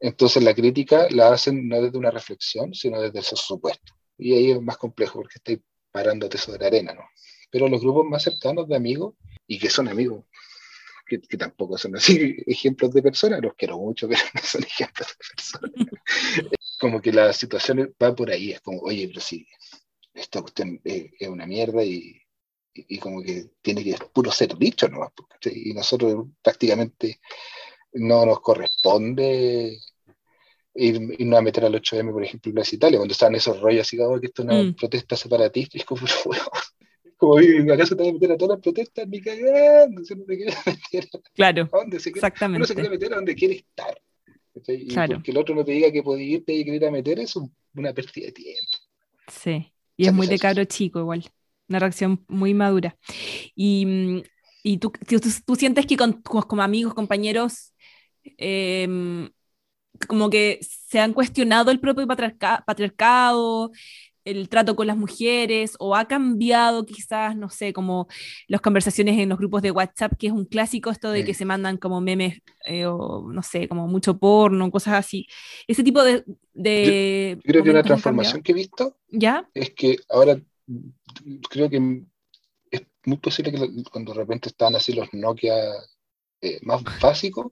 Entonces la crítica la hacen no desde una reflexión, sino desde esos supuestos. Y ahí es más complejo porque estoy parándote sobre arena, ¿no? Pero los grupos más cercanos de amigos, y que son amigos, que, tampoco son así [LAUGHS] ejemplos de personas, los quiero mucho, [LAUGHS] pero no son ejemplos de personas. [LAUGHS] como que la situación va por ahí, es como, oye, pero sí, esta cuestión es una mierda y, y, como que tiene que puro ser dicho ¿no? y nosotros prácticamente no nos corresponde irnos a meter al 8M, por ejemplo, en Plaza Italia, cuando estaban esos rollos así, como que esto es una mm. protesta separatista, y es [LAUGHS] como, como ¿acaso te vas a meter a todas las protestas? Ni cagando, no te quieres meter. Claro, ¿A dónde se quiere, exactamente. Uno se quiere meter a donde quiere estar. Y claro. que el otro no te diga que puede irte y querer meter es una pérdida de tiempo. Sí, y es muy de cabro chico igual una reacción muy madura. Y, mm, y tú, tú, sientes que con, como amigos, compañeros, em, como que se han cuestionado el propio patriarcado, el trato con las mujeres, o ha cambiado quizás, no sé, como las conversaciones en los grupos de WhatsApp, que es un clásico esto de que se mandan como memes, eh, o no sé, como mucho porno, cosas así. Ese tipo de... de creo que una transformación que he visto ¿Ya? es que ahora creo que es muy posible que cuando de repente estaban así los Nokia eh, más básicos,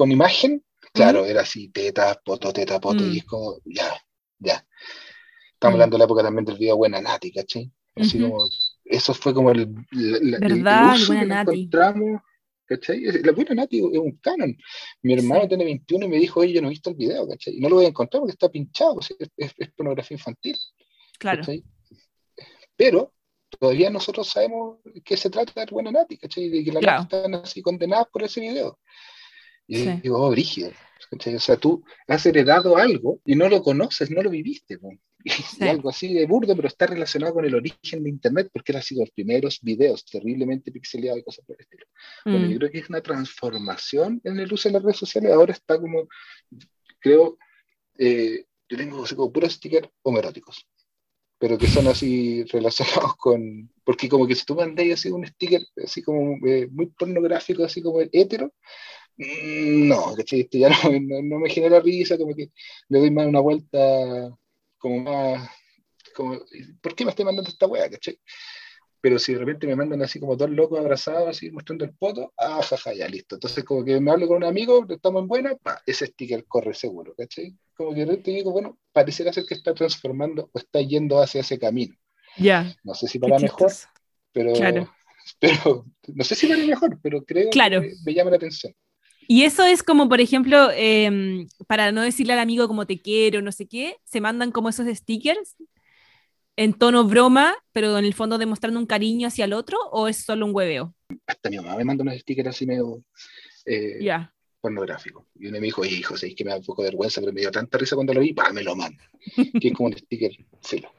con imagen, claro, era así, teta, poto, teta, poto, y es mm. como, ya, ya. Estamos mm. hablando de la época también del video Buena Nati, ¿cachai? Así como, eso fue como el, ¿verdad? el buena Nati. encontramos, ¿cachai? La Buena Nati es un canon. Mi hermano tiene 21 y me dijo, oye, yo no he visto el video, ¿cachai? Y no lo voy a encontrar porque está pinchado, es, pornografía infantil. Claro. Pero todavía nosotros sabemos que se trata de buena Nati, ¿cachai? De que la claro. están así condenadas por ese video. Y digo, oh, brígido. O sea, tú has heredado algo y no lo conoces, no lo viviste. [LAUGHS] y algo así de burdo, pero está relacionado con el origen de Internet, porque era así los primeros videos terriblemente pixeleados y cosas por el estilo. Bueno, mm. yo creo que es una transformación en el uso de las redes sociales. Ahora está como, creo, eh, yo tengo así como puros stickers homeróticos, pero que son así relacionados [LAUGHS] con, porque como que si tú mandáis así un sticker así como eh, muy pornográfico, así como hetero, mm, no, ¿cachai? Este ya [LAUGHS] no, no, me genera risa, como que le doy más una vuelta como más, como, ¿por qué me estoy mandando esta wea, cachai? Pero si de repente me mandan así como dos locos abrazados, así mostrando el poto, ah, jaja, ya listo. Entonces, como que me hablo con un amigo, estamos en buena, pa, ese sticker corre seguro, ¿cachai? Como que te digo, bueno, pareciera ser que está transformando o está yendo hacia ese camino. Ya. No sé si para mejor, pero, [LAUGHS] pero no sé si para mejor, pero creo que me llama la atención. Y eso es como, por ejemplo, em, para no decirle al amigo como te quiero, no sé qué, se mandan como esos stickers en tono broma, pero en el fondo demostrando un cariño hacia el otro, o es solo un hueveo? Hasta mi mamá me manda unos stickers así medio eh, pornográficos. Y uno me dijo, hijo, es que me da un poco de vergüenza, pero me dio tanta risa cuando lo vi, pa, me lo manda. que es como un sticker filo.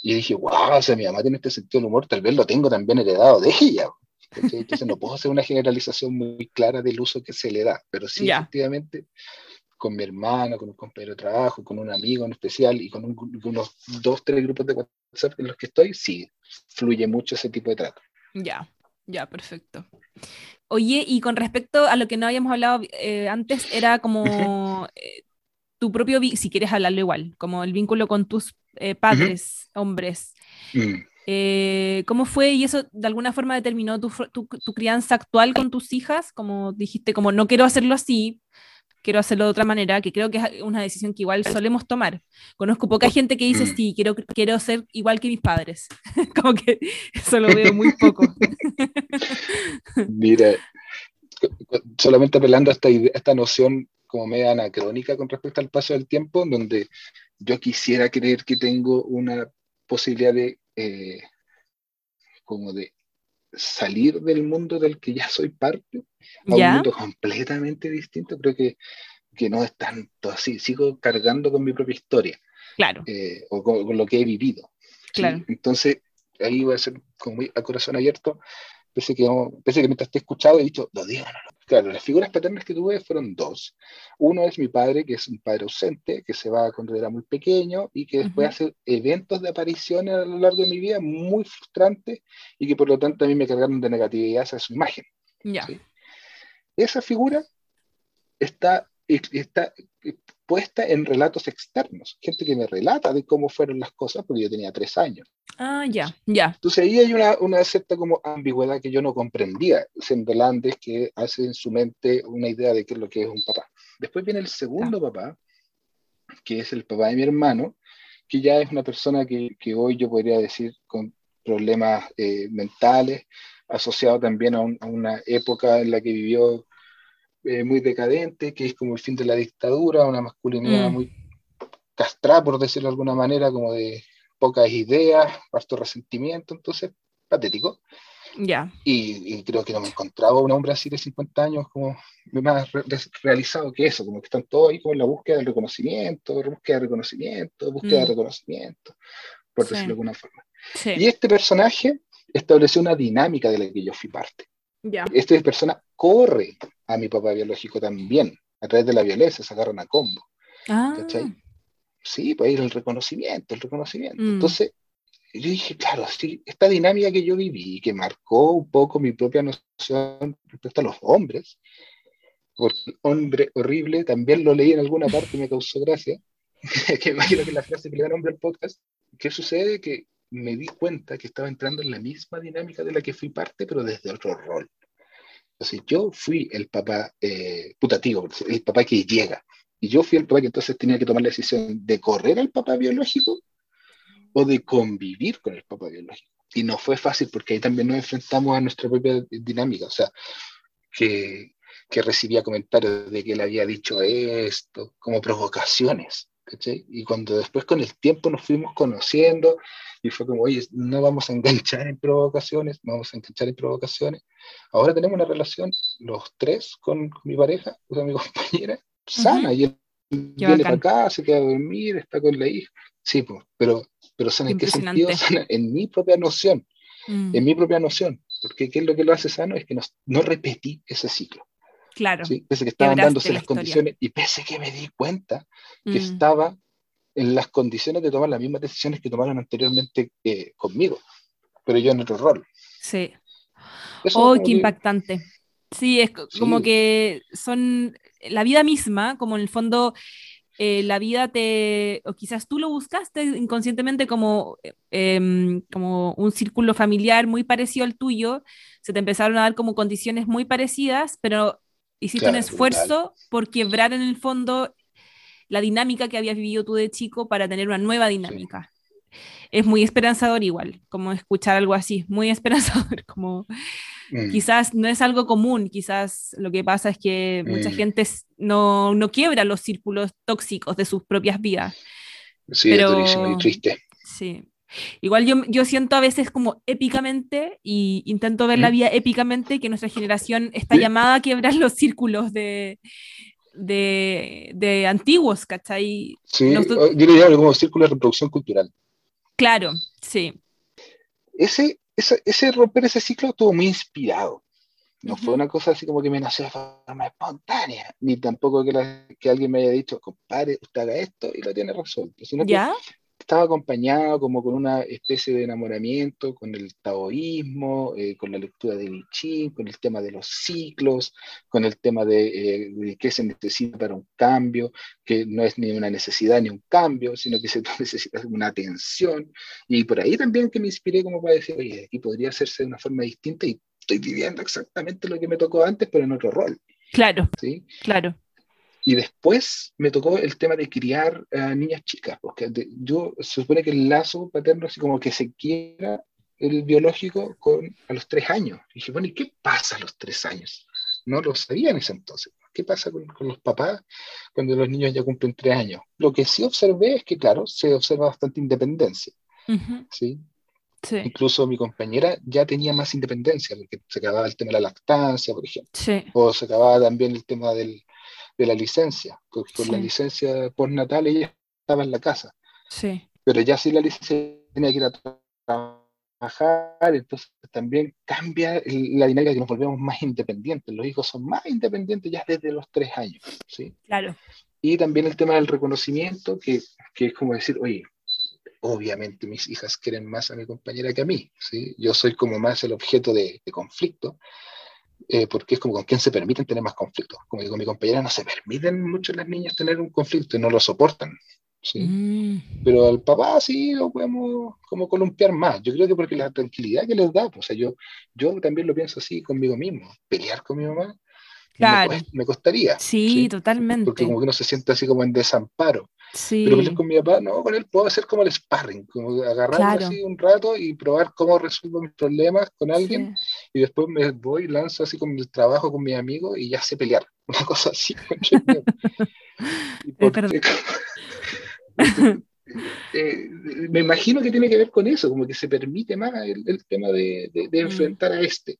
Y dije, wow, o sea, mi mamá tiene este sentido del humor, tal vez lo tengo también heredado de ella. Entonces no puedo hacer una generalización muy clara del uso que se le da, pero sí, efectivamente, con mi hermano, con un compañero de trabajo, con un amigo en especial y con, unos dos, tres grupos de WhatsApp en los que estoy, sí, fluye mucho ese tipo de trato. Ya, ya, perfecto. Oye, y con respecto a lo que no habíamos hablado eh, antes, era como [LAUGHS] eh, tu propio, si quieres hablarlo igual, como el vínculo con tus eh, padres, hombres. Mm. Eh, ¿Cómo fue y eso de alguna forma determinó tu, tu, crianza actual con tus hijas? Como dijiste, como no quiero hacerlo así, quiero hacerlo de otra manera, que creo que es una decisión que igual solemos tomar. Conozco poca gente que dice, mm. sí, quiero, quiero ser igual que mis padres. [LAUGHS] como que eso lo veo muy poco. [LAUGHS] Mira, solamente apelando a esta, esta noción como media anacrónica con respecto al paso del tiempo, donde yo quisiera creer que tengo una posibilidad de eh, como de salir del mundo del que ya soy parte a un mundo completamente distinto. Creo que, que, no es tanto así. Sigo cargando con mi propia historia. Claro. Eh, o con, lo que he vivido. Claro. Entonces, ahí voy a ser como muy a corazón abierto. Pese que, pese que mientras te he escuchado he dicho, lo digo, no, no, Claro, las figuras paternas que tuve fueron dos. Uno es mi padre, que es un padre ausente, que se va cuando era muy pequeño y que después hace eventos de apariciones a lo largo de mi vida muy frustrantes y que por lo tanto a mí me cargaron de negatividad hacia su imagen. Ya. Esa figura está, está puesta en relatos externos, gente que me relata de cómo fueron las cosas, porque yo tenía tres años. Ah, ya, ya. Entonces ahí hay una, una cierta como ambigüedad que yo no comprendía, siendo Landes que hace en su mente una idea de qué es lo que es un papá. Después viene el segundo papá, que es el papá de mi hermano, que ya es una persona que, que hoy yo podría decir con problemas eh, mentales, asociado también a, a, una época en la que vivió eh, muy decadente, que es como el fin de la dictadura, una masculinidad mm. muy castrada, por decirlo de alguna manera, como de pocas ideas, harto resentimiento, entonces, patético. Ya. Y, creo que no me encontraba un hombre así de 50 años como más realizado que eso, como que están todos ahí con la búsqueda del reconocimiento, búsqueda de reconocimiento, búsqueda de mm. reconocimiento, por decirlo de alguna forma. Y este personaje estableció una dinámica de la que yo fui parte. Esta persona corre a mi papá biológico también, a través de la violencia, se agarran a combo. Ah. Sí, pues ir el reconocimiento, el reconocimiento. Mm. Entonces, yo dije, claro, sí, esta dinámica que yo viví, que marcó un poco mi propia noción respecto a los hombres, porque hombre horrible, también lo leí en alguna parte y me causó gracia, [LAUGHS] que imagino que la frase que le da nombre al podcast, ¿qué sucede? Que me di cuenta que estaba entrando en la misma dinámica de la que fui parte, pero desde otro rol. Entonces yo fui el papá eh, putativo, el papá que llega. Y yo fui el papá que entonces tenía que tomar la decisión de correr al papá biológico o de convivir con el papá biológico. Y no fue fácil porque ahí también nos enfrentamos a nuestra propia dinámica. O sea, que, que recibía comentarios de que él había dicho esto, como provocaciones. Y cuando después con el tiempo nos fuimos conociendo y fue como, oye, no vamos a enganchar en provocaciones, no vamos a enganchar en provocaciones. Ahora tenemos una relación, los tres, con, mi pareja, con mi [LAUGHS] compañera, sana, y él viene para acá, se queda a dormir, está con la hija. Sí, pues, pero, pero ¿en qué sentido? [LAUGHS] En mi propia noción, mm. en mi propia noción. Porque ¿qué es lo que lo hace sano? Es que no, no repetí ese ciclo. Claro. ¿sí? Pese que estaban dándose las condiciones y pese que me di cuenta que mm. estaba en las condiciones de tomar las mismas decisiones que tomaron anteriormente eh, conmigo, pero yo en otro rol. Sí. oh, qué impactante. Sí, es como que son la vida misma, como en el fondo eh, la vida te, o quizás tú lo buscaste inconscientemente como, em, como un círculo familiar muy parecido al tuyo, se te empezaron a dar como condiciones muy parecidas, pero hiciste un esfuerzo por quebrar en el fondo la dinámica que habías vivido tú de chico para tener una nueva dinámica. Es muy esperanzador igual, como escuchar algo así, muy [LAUGHS] esperanzador, como mm. quizás no es algo común, quizás lo que pasa es que mucha mm. gente no, no, quiebra los círculos tóxicos de sus propias vidas. Sí, Pero, es durísimo y triste. Sí. Igual yo, yo siento a veces como épicamente, y intento ver la vida épicamente, que nuestra generación está llamada a quebrar [LAUGHS] los círculos de, de, antiguos, ¿cachai? Sí, yo le llamo como círculo de reproducción cultural. Claro, sí. Ese, ese, romper ese ciclo estuvo muy inspirado. No fue una cosa así como que me nació de forma espontánea, ni tampoco que, que alguien me haya dicho, compadre, usted haga esto y lo tiene resuelto, sino ¿Ya? Estaba acompañado como con una especie de enamoramiento con el taoísmo, eh, con la lectura de I con el tema de los ciclos, con el tema de, eh, qué se necesita para un cambio, que no es ni una necesidad ni un cambio, sino que se [LAUGHS] necesita una atención. Y por ahí también que me inspiré como para decir, oye, aquí podría hacerse de una forma distinta y estoy viviendo exactamente lo que me tocó antes, pero en otro rol. Claro. ¿sí? Claro. Y después me tocó el tema de criar a niñas chicas, porque yo se supone que el lazo paterno así como que se quiera el biológico con, a los tres años. Y dije, bueno, ¿y qué pasa a los tres años? No lo sabía en ese entonces. ¿Qué pasa con, con, los papás cuando los niños ya cumplen tres años? Lo que sí observé es que, claro, se observa bastante independencia. ¿sí? Sí. Incluso mi compañera ya tenía más independencia, porque se acababa el tema de la lactancia, por ejemplo. Sí. O se acababa también el tema del, de la licencia. Con, la licencia postnatal ella estaba en la casa. Sí. Pero ya si la licencia tenía que ir a trabajar, entonces también cambia la dinámica que nos volvemos más independientes. Los hijos son más independientes ya desde los tres años. ¿sí? Claro. Y también el tema del reconocimiento, que, que es como decir, oye, obviamente mis hijas quieren más a mi compañera que a mí. ¿sí? Yo soy como más el objeto de, de conflicto, eh, porque es como con quien se permiten tener más conflictos. Como que con mi compañera no se permiten mucho las niñas tener un conflicto y no lo soportan. ¿sí? Mm. Pero al papá sí lo podemos como columpiar más. Yo creo que porque la tranquilidad que les da, pues, o sea, yo, yo también lo pienso así conmigo mismo. Pelear con mi mamá Claro. Me, costaría. Sí, totalmente. Porque como que uno se siente así como en desamparo. Sí. Pero con mi papá, no, con él puedo hacer como el sparring, como agarrarlo así un rato y probar cómo resuelvo mis problemas con alguien. Y después me voy, lanzo así con el trabajo con mis amigos y ya sé pelear. [LAUGHS] Una cosa así. [LAUGHS] [LAUGHS] Eh, me imagino que tiene que ver con eso, como que se permite más el, tema de, de, mm. enfrentar a este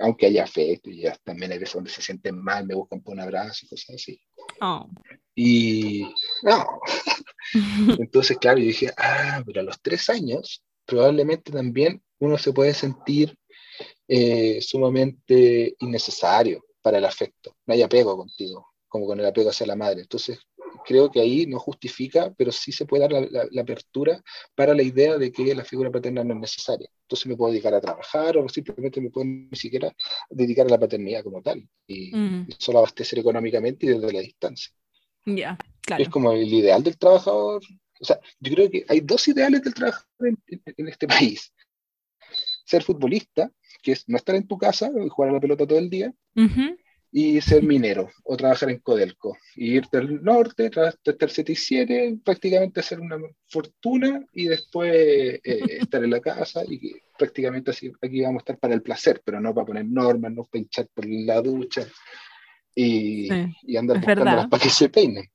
aunque haya afecto, y ya también hay veces donde se sienten mal, me buscan por un abrazo y cosas así. Oh. Y no. Entonces, claro, yo dije, ah, pero a los tres años probablemente también uno se puede sentir eh, sumamente innecesario para el afecto. No hay apego contigo, como con el apego hacia la madre. Entonces, creo que ahí no justifica, pero sí se puede dar la, apertura para la idea de que la figura paterna no es necesaria. Entonces me puedo dedicar a trabajar o simplemente me puedo ni siquiera dedicar a la paternidad como tal y, mm. solo abastecer económicamente y desde la distancia. Ya, claro. Es como el ideal del trabajador. O sea, yo creo que hay dos ideales del trabajador en, este [LAUGHS] país. Ser futbolista, que es no estar en tu casa y jugar a la pelota todo el día, y ser minero o trabajar en Codelco. Y irte al norte, hasta el 7 y 7, prácticamente hacer una fortuna y después eh, estar en la casa y prácticamente así aquí vamos a estar para el placer, pero no para poner normas, no para hinchar por la ducha y, y andar buscándolas para que se peinen.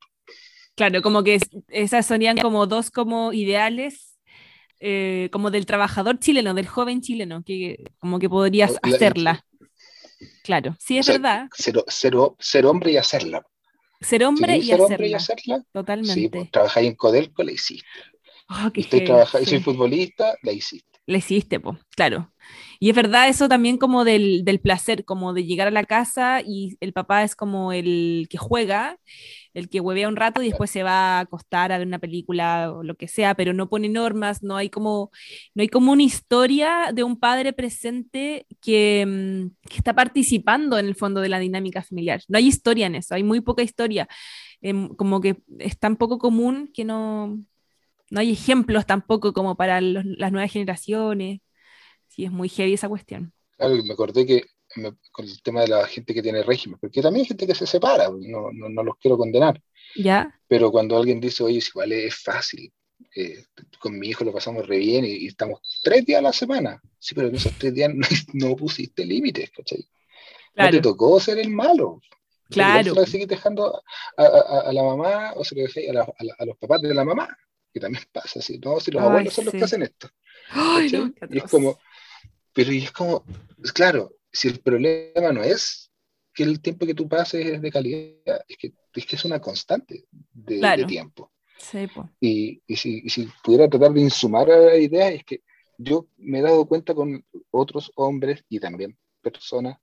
Claro, como que esas sonían como dos como ideales eh, como del trabajador chileno, del joven chileno, que como que podrías hacerla. Claro, sí es verdad. Ser, ser, ser, hombre y hacerla. ser hombre, y, ser hacerla. hombre y hacerla. Totalmente. Sí, pues, trabajáis en Codelco, la hiciste. [LAUGHS] Oh, qué Estoy trabajando, sí. soy futbolista, la hiciste. Le hiciste, pues, claro. Y es verdad eso también como del, del placer, como de llegar a la casa y el papá es como el que juega, el que huevea un rato y después se va a acostar a ver una película o lo que sea, pero no pone normas, no hay como, no hay como una historia de un padre presente que, mm, que está participando en el fondo de la dinámica familiar. No hay historia en eso, hay muy poca historia. Em, como que es tan poco común que no, no hay ejemplos tampoco como para los- las nuevas generaciones. Sí, es muy heavy esa cuestión. Claro, me acordé que me- con el tema de la gente que tiene régimen, porque también hay gente que se separa, no, no, no los quiero condenar, ¿Ya? pero cuando alguien dice, oye, si igual es fácil, eh, con mi hijo lo pasamos re bien y, y estamos tres días a la semana, sí, pero en esos tres días no, [LAUGHS] no pusiste límites, ¿cachai? No te Claro, tocó ser el malo. claro. Se lo seguís dejando a, a- a la mamá o se lo dejáis a, la- la- a los papás de la mamá, que también pasa así, ¿no? Si los Ay, abuelos son los sí. que hacen esto. Ay, no, y es como, pero y es como, pues claro, si el problema no es que el tiempo que tú pases es de calidad, es que es, que es una constante de, de Claro. tiempo. Sí, po. Y, y si, y si pudiera tratar de insumar a la idea, es que yo me he dado cuenta con otros hombres y también personas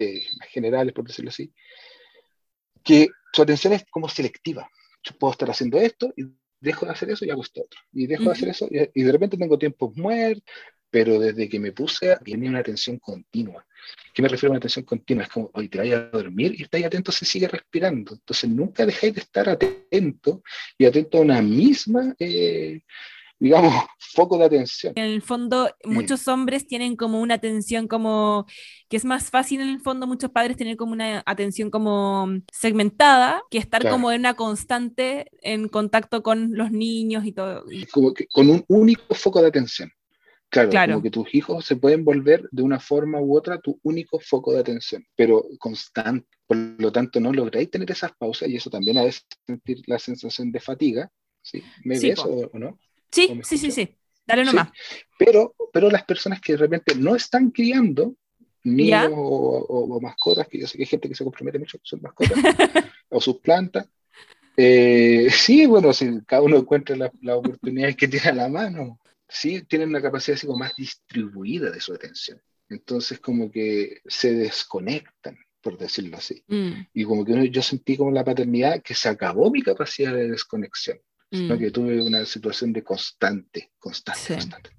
eh, generales, por decirlo así, que su atención es como selectiva. Yo puedo estar haciendo esto y dejo de hacer eso y hago esto otro. Y dejo de hacer eso y, y de repente tengo tiempos muertos, pero desde que me puse a tiene una atención continua. ¿Qué me refiero a una atención continua? Es como, hoy te vayas a dormir y estáis atento, se sigue respirando. Entonces nunca dejáis de estar atento y atento a una misma, eh, digamos, [LAUGHS] foco de atención. En el fondo, muchos hombres tienen como una atención como, que es más fácil en el fondo, muchos padres tener como una atención como segmentada, que estar Claro. como en una constante en contacto con los niños y todo. como que con un único foco de atención. Claro, Claro. como que tus hijos se pueden volver de una forma u otra tu único foco de atención, pero constante. Por lo tanto, no lográis tener esas pausas y eso también a veces sentir la sensación de fatiga. ¿sí? ¿Me Sí, ves o, o no? ¿O Sí, sí, sí, sí. Dale Sí. nomás. Pero, pero las personas que de repente no están criando niños o, o- o mascotas, que yo sé que hay gente que se compromete mucho con sus mascotas, [LAUGHS] o sus plantas. eh, sí, bueno, si cada uno encuentra la- las oportunidades que tiene a la mano, sí, tienen una capacidad así como más distribuida de su atención. Entonces como que se desconectan, por decirlo así. Mm, Y como que uno- yo sentí como la paternidad que se acabó mi capacidad de desconexión sino mm. que tuve una situación de constante, constante, Sí. constante.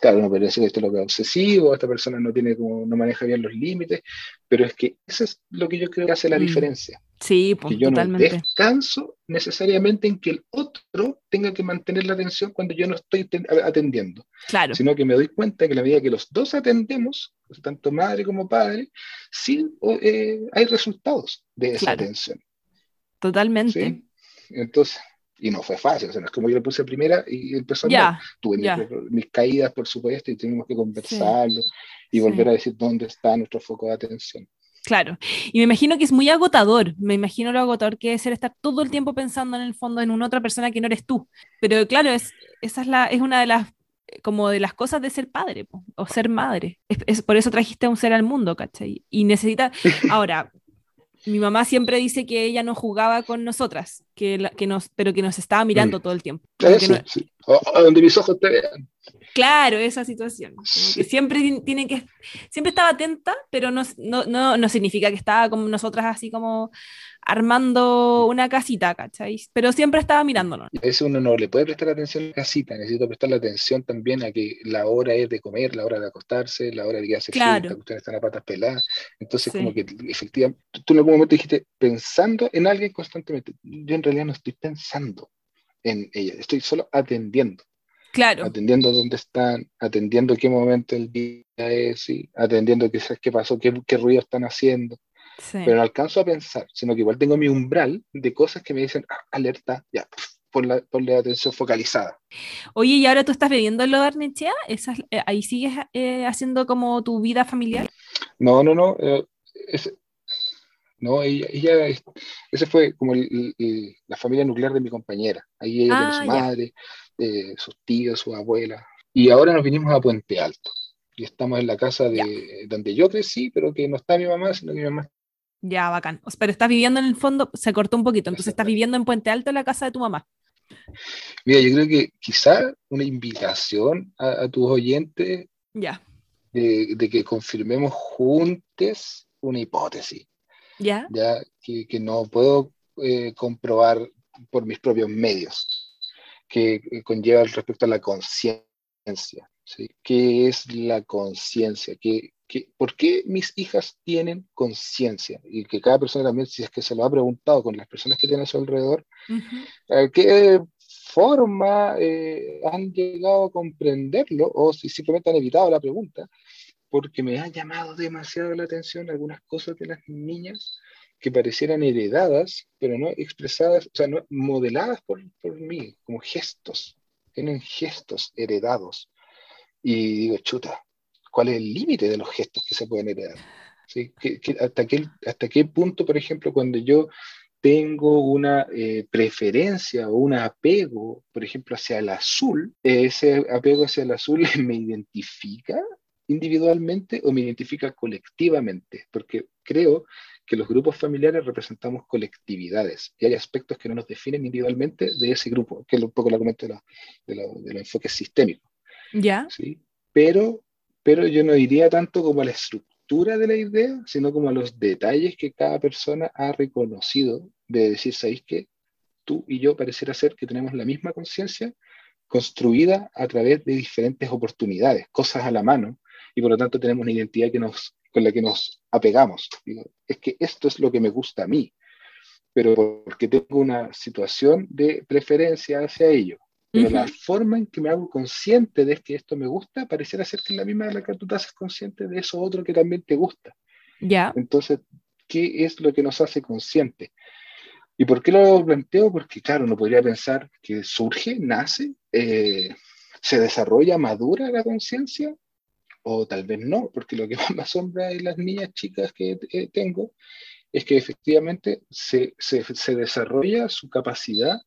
Claro, no puede decir que esto es lo que es obsesivo, esta persona no tiene como, no maneja bien los límites, pero es que eso es lo que yo creo que hace la Mm. diferencia. Sí, po, Que yo no descanso necesariamente en que el otro tenga que mantener la atención cuando yo no estoy ten- atendiendo, Claro, sino que me doy cuenta que a la medida que los dos atendemos, tanto madre como padre, sí eh, hay resultados de esa Claro. atención. totalmente. ¿sí? Entonces, y no fue fácil, o sea, no es como yo le puse primera y empezó a Ya, tuve mis- ya. mis, caídas, por supuesto, y tuvimos que conversarlo y sí. volver a decir dónde está nuestro foco de atención. Claro, y me imagino que es muy agotador, me imagino lo agotador que es ser estar todo el tiempo pensando en el fondo en una otra persona que no eres tú. Pero claro, es, esa es, la, es una de las como de las cosas de ser padre po, o ser madre. Es, es- por eso trajiste a un ser al mundo, ¿cachai? Y necesita... Ahora, mi mamá siempre dice que ella no jugaba con nosotras, que, la- que nos, pero que nos estaba mirando Mm. todo el tiempo. Eso, no- sí. O- o donde mis ojos te vean. Claro, esa situación. Como que siempre ti- tiene que, siempre estaba atenta, pero no, no, no, no significa que estaba como nosotras así como armando una casita, ¿cachai? Pero siempre estaba mirándonos. Veces uno no le puede prestar atención a la casita, necesito prestarle atención también a que la hora es de comer, la hora de acostarse, la hora de quedarse Claro. frita, que ustedes están a patas peladas. Entonces, Sí. como que efectivamente, tú en algún momento dijiste pensando en alguien constantemente. Yo en realidad no estoy pensando en ella, estoy solo atendiendo. Claro, atendiendo dónde están, atendiendo qué momento del día es, ¿sí? atendiendo qué, qué pasó, qué, qué ruido están haciendo, sí. pero no alcanzo a pensar, sino que igual tengo mi umbral de cosas que me dicen, "Ah, alerta, ya, pf, ponle, ponle atención focalizada. Oye, ¿y ahora tú estás viviendo en lo de Arnechea? ¿Esas- eh, ¿Ahí sigues eh, haciendo como tu vida familiar? No, no, no, eh, ese, no, ella, ella es- ese fue como el- el- la familia nuclear de mi compañera, ahí ella Ah, tiene su ya. Eh, sus tíos, sus abuelas, y ahora nos vinimos a Puente Alto. Y estamos en la casa de donde yo crecí, pero que no está mi mamá, sino que mi mamá Ya, bacán. Pero estás viviendo en el fondo, se cortó un poquito, entonces estás viviendo en Puente Alto en la casa de tu mamá. Mira, yo creo que quizá una invitación a, tus oyentes ya. De, que confirmemos juntos una hipótesis. Ya. Ya que, que no puedo eh, comprobar por mis propios medios, que conlleva respecto a la conciencia. ¿sí? ¿Qué es la conciencia? ¿Qué, por qué mis hijas tienen conciencia? Y que cada persona también, si es que se lo ha preguntado con las personas que tienen a su alrededor, uh ¿qué forma eh, han llegado a comprenderlo o si simplemente han evitado la pregunta? Porque me han llamado demasiado la atención algunas cosas de las niñas que parecieran heredadas, pero no expresadas, o sea, no modeladas por, por mí, como gestos. Tienen gestos heredados. Y digo, chuta, ¿cuál es el límite de los gestos que se pueden heredar? ¿Sí? hasta, qué, ¿Hasta qué punto, por ejemplo, cuando yo tengo una eh, preferencia o un apego, por ejemplo, hacia el azul, ese apego hacia el azul [LAUGHS] me identifica individualmente o me identifica colectivamente, porque creo que los grupos familiares representamos colectividades y hay aspectos que no nos definen individualmente de ese grupo, que es un poco la comento de, los enfoques sistémicos. Ya. ¿sí? Pero, pero yo no iría tanto como a la estructura de la idea, sino como a los detalles que cada persona ha reconocido de decir, ¿sabéis qué? Tú y yo pareciera ser que tenemos la misma conciencia construida a través de diferentes oportunidades, cosas a la mano, y por lo tanto tenemos una identidad que nos con la que nos apegamos. es que esto es lo que me gusta a mí, pero porque tengo una situación de preferencia hacia ello. Pero la forma en que me hago consciente de que esto me gusta, pareciera ser que es la misma de la que tú te haces consciente de eso otro que también te gusta. Ya. Entonces, ¿qué es lo que nos hace consciente? ¿Y por qué lo planteo? Porque, claro, uno podría pensar que surge, nace, eh, se desarrolla, madura la conciencia, o tal vez no, porque lo que [LAUGHS] más me asombra en las niñas chicas que eh, tengo es que efectivamente se, se, se, desarrolla su capacidad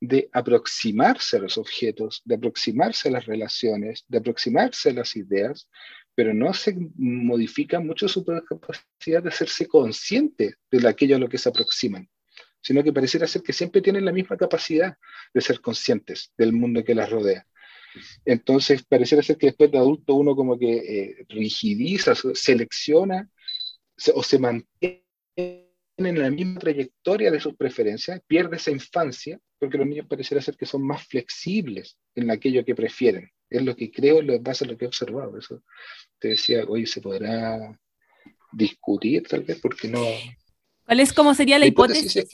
de aproximarse a los objetos, de aproximarse a las relaciones, de aproximarse a las ideas, pero no se modifica mucho su capacidad de hacerse consciente de aquello a lo que se aproximan, sino que pareciera ser que siempre tienen la misma capacidad de ser conscientes del mundo que las rodea. Entonces, pareciera ser que después de adulto uno como que eh, rigidiza, selecciona o se mantiene en la misma trayectoria de sus preferencias, pierde esa infancia, porque los niños pareciera ser que son más flexibles en aquello que prefieren. Es lo que creo, lo base a lo que he observado. Eso te decía, oye, se podrá discutir tal vez, porque no... ¿Cuál es, cómo sería la, hipótesis?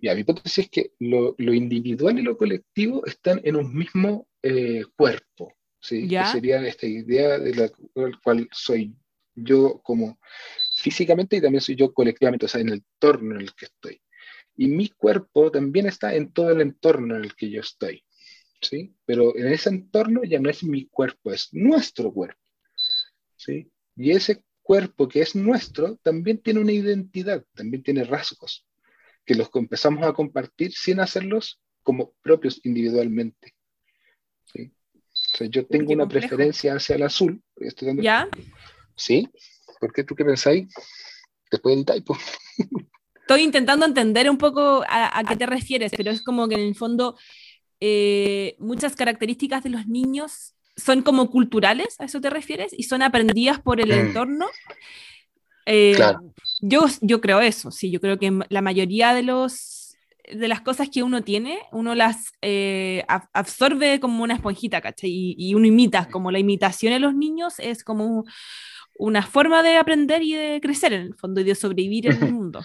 Mi, hipótesis es que lo, lo, individual y lo colectivo están en un mismo eh, cuerpo, ¿sí? Que sería esta idea de la cual soy yo como físicamente y también soy yo colectivamente, o sea, en el entorno en el que estoy. Y mi cuerpo también está en todo el entorno en el que yo estoy, ¿sí? Pero en ese entorno ya no es mi cuerpo, es nuestro cuerpo, ¿sí? Y ese cuerpo que es nuestro también tiene una identidad, también tiene rasgos, que los empezamos a compartir sin hacerlos como propios individualmente yo tengo una preferencia hacia el azul. ¿Ya? Sí. ¿Por qué tú qué pensáis? Después del typo. Estoy intentando entender un poco a, qué te refieres, pero es como que en el fondo eh, muchas características de los niños son como culturales, ¿a eso te refieres? Y son aprendidas por el mm. entorno. Eh, yo, yo creo eso, sí, yo creo que la mayoría de los de las cosas que uno tiene, uno las eh, absorbe como una esponjita, ¿cachai? Y, uno imita, como la imitación en los niños es como una forma de aprender y de crecer en el fondo y de sobrevivir en el [LAUGHS] mundo.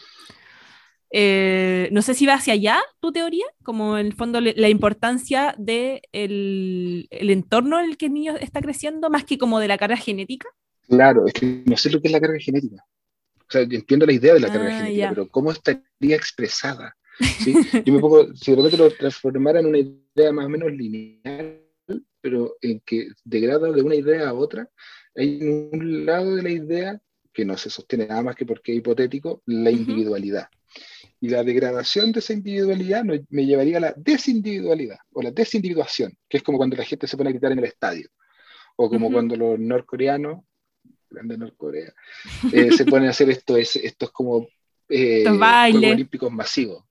Eh, no sé si va hacia allá tu teoría, como en el fondo la importancia del de el entorno en el que el niño está creciendo, más que como de la carga genética. Claro, es que no sé lo que es la carga genética. O sea, entiendo la idea de la carga ah, genética, pero ¿cómo estaría expresada? [LAUGHS] ¿sí? Yo me pongo, si de repente lo transformara en una idea más o menos lineal, pero en que degrada de una idea a otra, hay un lado de la idea que no se sostiene nada más que porque es hipotético, la individualidad. Y la degradación de esa individualidad me llevaría a la desindividualidad o la desindividuación, que es como cuando la gente se pone a gritar en el estadio, o como cuando los norcoreanos grande Norcorea, eh, se ponen a hacer esto, es, estos como eh, Juegos Olímpicos masivos.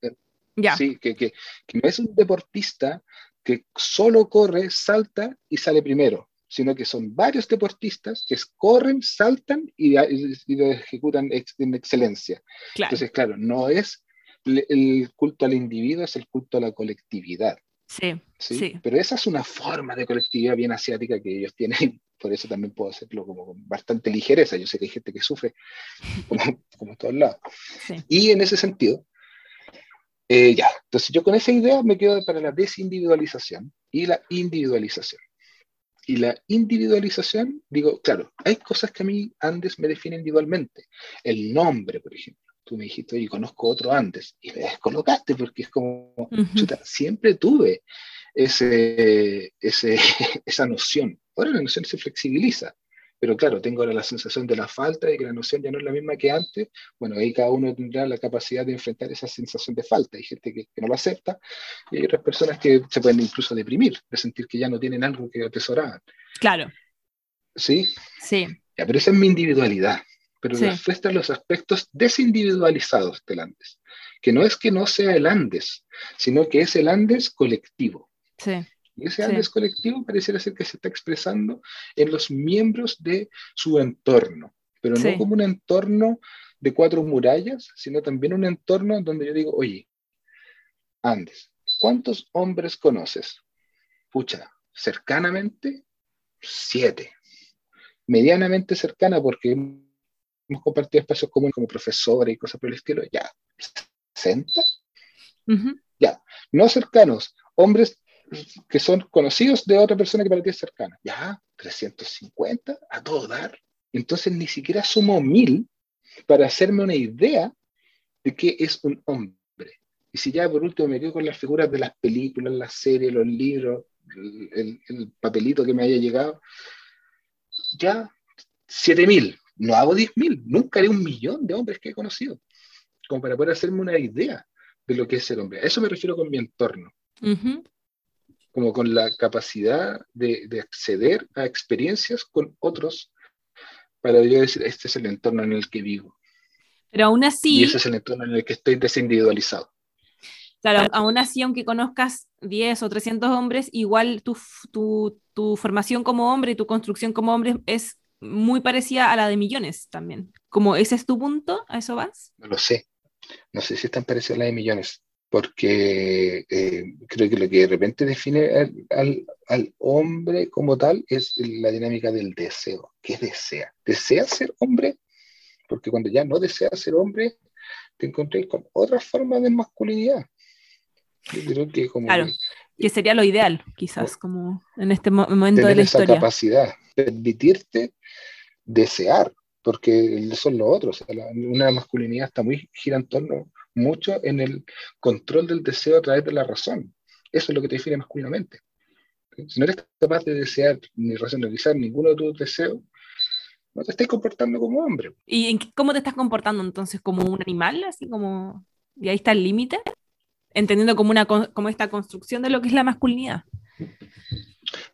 Sí, que, que, que no es un deportista que solo corre, salta y sale primero, sino que son varios deportistas que corren, saltan y, lo ejecutan en excelencia. Entonces, claro, no es el culto al individuo, es el culto a la colectividad. Sí, sí, Pero esa es una forma de colectividad bien asiática que ellos tienen, [LAUGHS] por eso también puedo hacerlo como con bastante ligereza. Yo sé que hay gente que sufre [LAUGHS] como, como todos lados. Y en ese sentido, eh, ya, entonces yo con esa idea me quedo para la desindividualización y la individualización. Y la individualización, digo, claro, hay cosas que a mí Andes me definen individualmente. El nombre, por ejemplo. Tú me dijiste, oye, conozco otro Andes. Y me descolocaste porque es como, chuta, siempre tuve ese, ese, [LAUGHS] esa noción. Ahora la noción se flexibiliza. Pero claro, tengo ahora la sensación de la falta, de que la noción ya no es la misma que antes. Bueno, ahí cada uno tendrá la capacidad de enfrentar esa sensación de falta. Hay gente que, no lo acepta y hay otras personas que se pueden incluso deprimir, de sentir que ya no tienen algo que atesoraban. Claro. ¿Sí? Sí. Ya, pero esa es mi individualidad. Pero sí. están los aspectos desindividualizados del Andes, que no es que no sea el Andes, sino que es el Andes colectivo. Sí. Y ese Andes colectivo pareciera ser que se está expresando en los miembros de su entorno, pero no como un entorno de cuatro murallas, sino también un entorno donde yo digo, oye, Andes, ¿cuántos hombres conoces? Pucha, cercanamente, siete. Medianamente cercana porque hemos compartido espacios comunes como profesores y cosas por el estilo, ya, 60. Ya, no cercanos, hombres que son conocidos de otra persona que para ti es cercana. Ya, 350 a todo dar. Entonces ni siquiera sumo mil para hacerme una idea de qué es un hombre. Y si ya por último me quedo con las figuras de las películas, las series, los libros, el, papelito que me haya llegado, ya 7000. No hago 10.000, nunca haré un millón de hombres que he conocido, como para poder hacerme una idea de lo que es ser hombre. A eso me refiero con mi entorno como con la capacidad de, acceder a experiencias con otros para yo decir, este es el entorno en el que vivo. Pero aún así... Y ese es el entorno en el que estoy desindividualizado. Claro, aún así, aunque conozcas 10 o 300 hombres, igual tu, tu, tu formación como hombre y tu construcción como hombre es muy parecida a la de millones también. Como ese es tu punto, ¿a eso vas? No lo sé. No sé si es tan parecida a la de millones porque eh, creo que lo que de repente define al, al, hombre como tal es la dinámica del deseo. ¿Qué desea? ¿Desea ser hombre? Porque cuando ya no deseas ser hombre, te encontrás con otra forma de masculinidad. Yo creo que como... Claro, que, sería lo ideal, quizás, como en este momento de la esa capacidad, permitirte desear, porque son los otros. una masculinidad está muy gira en torno mucho en el control del deseo a través de la razón. Eso es lo que te define masculinamente. Si no eres capaz de desear ni racionalizar ninguno de tus deseos, no te estás comportando como hombre. ¿Y cómo te estás comportando entonces? ¿Como un animal? Así como... ¿Y ahí está el límite? Entendiendo como, una, como esta construcción de lo que es la masculinidad.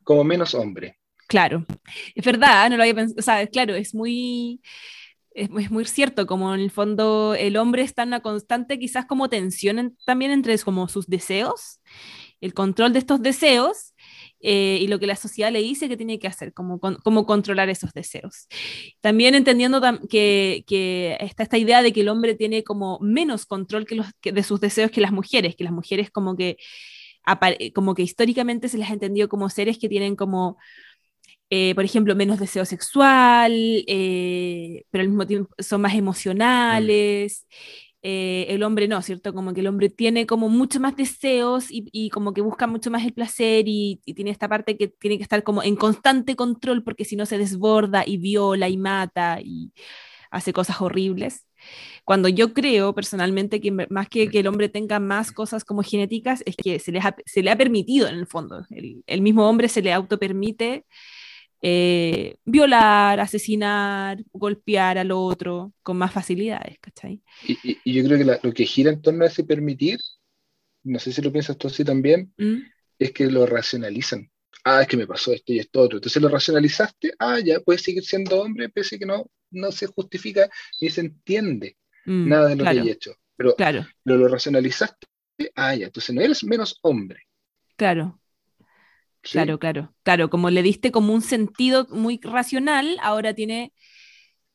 Como menos hombre. Claro. Es verdad, no lo había pensado. O sea, claro, es muy es, muy cierto, como en el fondo el hombre está en una constante quizás como tensión también entre como sus deseos, el control de estos deseos eh, y lo que la sociedad le dice que tiene que hacer, como, como controlar esos deseos. También entendiendo que, que, está esta idea de que el hombre tiene como menos control que los, de sus deseos que las mujeres, que las mujeres como que, como que históricamente se les ha entendido como seres que tienen como eh, por ejemplo, menos deseo sexual, eh, pero al mismo tiempo son más emocionales. Eh, el hombre no, ¿cierto? Como que el hombre tiene como mucho más deseos y, como que busca mucho más el placer y, tiene esta parte que tiene que estar como en constante control porque si no se desborda y viola y mata y hace cosas horribles. Cuando yo creo personalmente que más que que el hombre tenga más cosas como genéticas, es que se, se le ha permitido en el fondo. El, el mismo hombre se le autopermite eh, violar, asesinar, golpear al otro con más facilidades, ¿cachai? Y, yo creo que lo que gira en torno a ese permitir, no sé si lo piensas tú así también, ¿Mm? es que lo racionalizan. ah, es que me pasó esto y esto otro. Entonces lo racionalizaste, ah, ya, puedes seguir siendo hombre, pese a que no, no se justifica ni se entiende mm, nada de lo que hay hecho. Pero claro. lo, lo racionalizaste, ah, ya, entonces no eres menos hombre. Claro. Claro, claro, claro, como le diste como un sentido muy racional, ahora tiene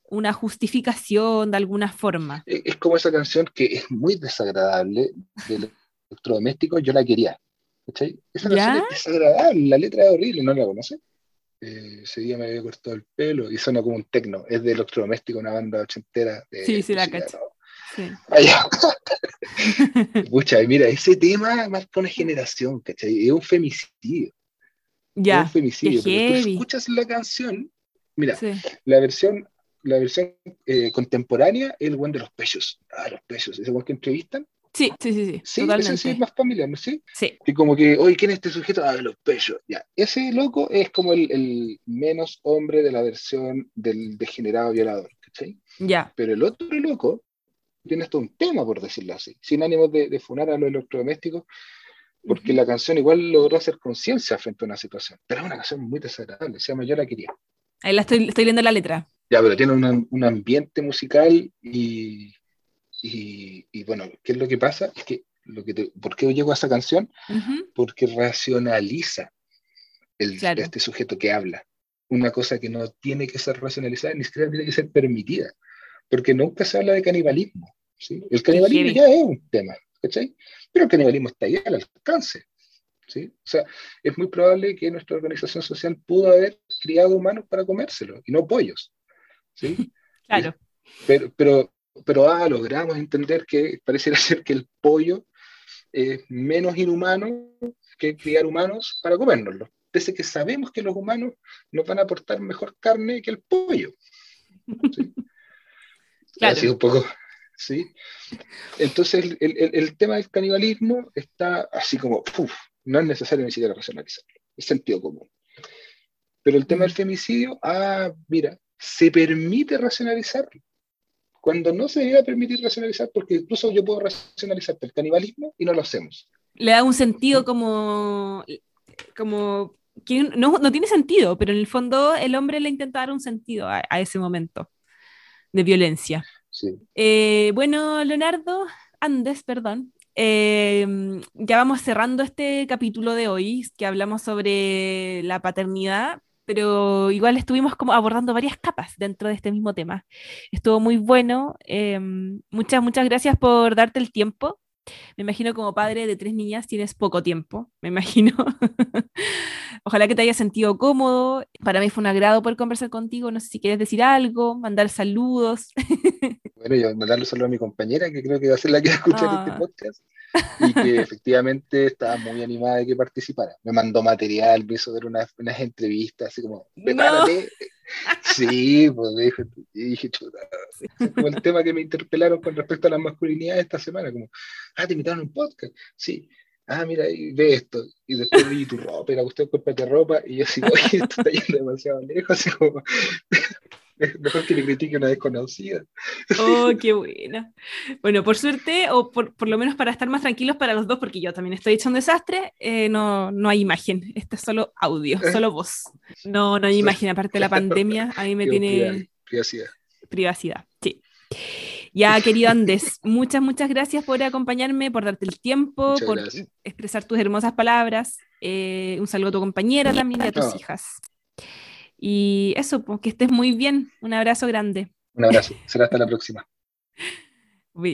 una justificación de alguna forma. E, es como esa canción que es muy desagradable del electrodoméstico, yo la quería. Esa canción es desagradable, la letra es horrible, ¿no la conoces? Eh, ese día me había cortado el pelo y suena como un tecno, es de electrodoméstico, una banda ochentera. De sí, sí, la cacho. Sí. [LAUGHS] Pucha, mira, ese tema marca una generación, ¿cachai? Es un femicidio. Ya. Es un femicidio. Pero tú escuchas la canción, mira, la versión la versión eh, contemporánea es el buen de los pechos. Ah, los pechos, ese buen que entrevistan. Sí, sí, sí, sí. Sí, ese sí es más familiar, ¿no? Sí. Sí. Y como que, oye, ¿quién es este sujeto? Ah, los pechos. Ya. Ese loco es como el, el menos hombre de la versión del degenerado violador, ¿cachai? Ya. Pero el otro loco tiene esto un tema, por decirlo así, sin ánimo de, de funar a los electrodomésticos, porque la canción igual logró hacer conciencia frente a una situación. Pero es una canción muy desagradable, se llama Yo la quería. Ahí la estoy, estoy leyendo la letra. Ya, pero tiene un ambiente musical y, y, bueno, ¿qué es lo que pasa? Es que, lo que ¿por qué llego a esa canción? Porque racionaliza el, este sujeto que habla. Una cosa que no tiene que ser racionalizada, ni siquiera tiene que ser permitida, porque nunca se habla de canibalismo. ¿sí? El canibalismo ya es un tema, ¿cachai? Pero el canibalismo está ahí al alcance. ¿sí? O sea, es muy probable que nuestra organización social pudo haber criado humanos para comérselo y no pollos. ¿sí? [LAUGHS] Claro. Pero, pero, pero ah, logramos entender que pareciera [LAUGHS] ser que el pollo es menos inhumano que criar humanos para comérnoslo. Pese que sabemos que los humanos nos van a aportar mejor carne que el pollo. ¿sí? [LAUGHS] Claro. Así un poco, ¿sí? Entonces el, el, el, tema del canibalismo está así como, uf, no es necesario ni siquiera racionalizarlo, es sentido común. Pero el tema del femicidio, ah, mira, se permite racionalizarlo. Cuando no se debe permitir racionalizar, porque incluso yo puedo racionalizar el canibalismo y no lo hacemos. Le da un sentido como, como que no, no tiene sentido, pero en el fondo el hombre le intenta dar un sentido a, ese momento de violencia. Eh, bueno, Leonardo, Andes, perdón, eh, ya vamos cerrando este capítulo de hoy, que hablamos sobre la paternidad, pero igual estuvimos como abordando varias capas dentro de este mismo tema. Estuvo muy bueno. Em, muchas, muchas gracias por darte el tiempo. Me imagino como padre de tres niñas tienes poco tiempo, me imagino. [LAUGHS] Ojalá que te hayas sentido cómodo. Para mí fue un agrado poder conversar contigo. No sé si quieres decir algo, mandar saludos. [LAUGHS] Bueno, yo mandarle saludos a mi compañera, que creo que va a ser la que va a escuchar este ah. podcast y que [LAUGHS] efectivamente estaba muy animada de que participara. Me mandó material, me hizo ver unas, unas entrevistas, así como, prepárate. Sí, [LAUGHS] pues dije, dije chuta. Como el tema que me interpelaron con respecto a la masculinidad esta semana, como, ah, te invitaron a un podcast. Sí, ah, mira, ve esto. Y después vi tu ropa, y la cuestión, de ropa, y yo así, [LAUGHS] oye, esto está yendo demasiado lejos, así como, [LAUGHS] Mejor que le critique una desconocida. Oh, qué buena. Bueno, por suerte, o por, por, lo menos para estar más tranquilos para los dos, porque yo también estoy hecho un desastre, eh, no, no hay imagen, este es solo audio, solo voz. No, no hay imagen, aparte de la [LAUGHS] pandemia, a mí me tiene... Privacidad. Privacidad, sí. Ya, querido Andes, muchas, muchas gracias por acompañarme, por darte el tiempo, por expresar tus hermosas palabras. Eh, un saludo a tu compañera también y a tus hijas. Y eso, pues que estés muy bien. Un abrazo grande. Un abrazo. Será hasta la próxima. [LAUGHS]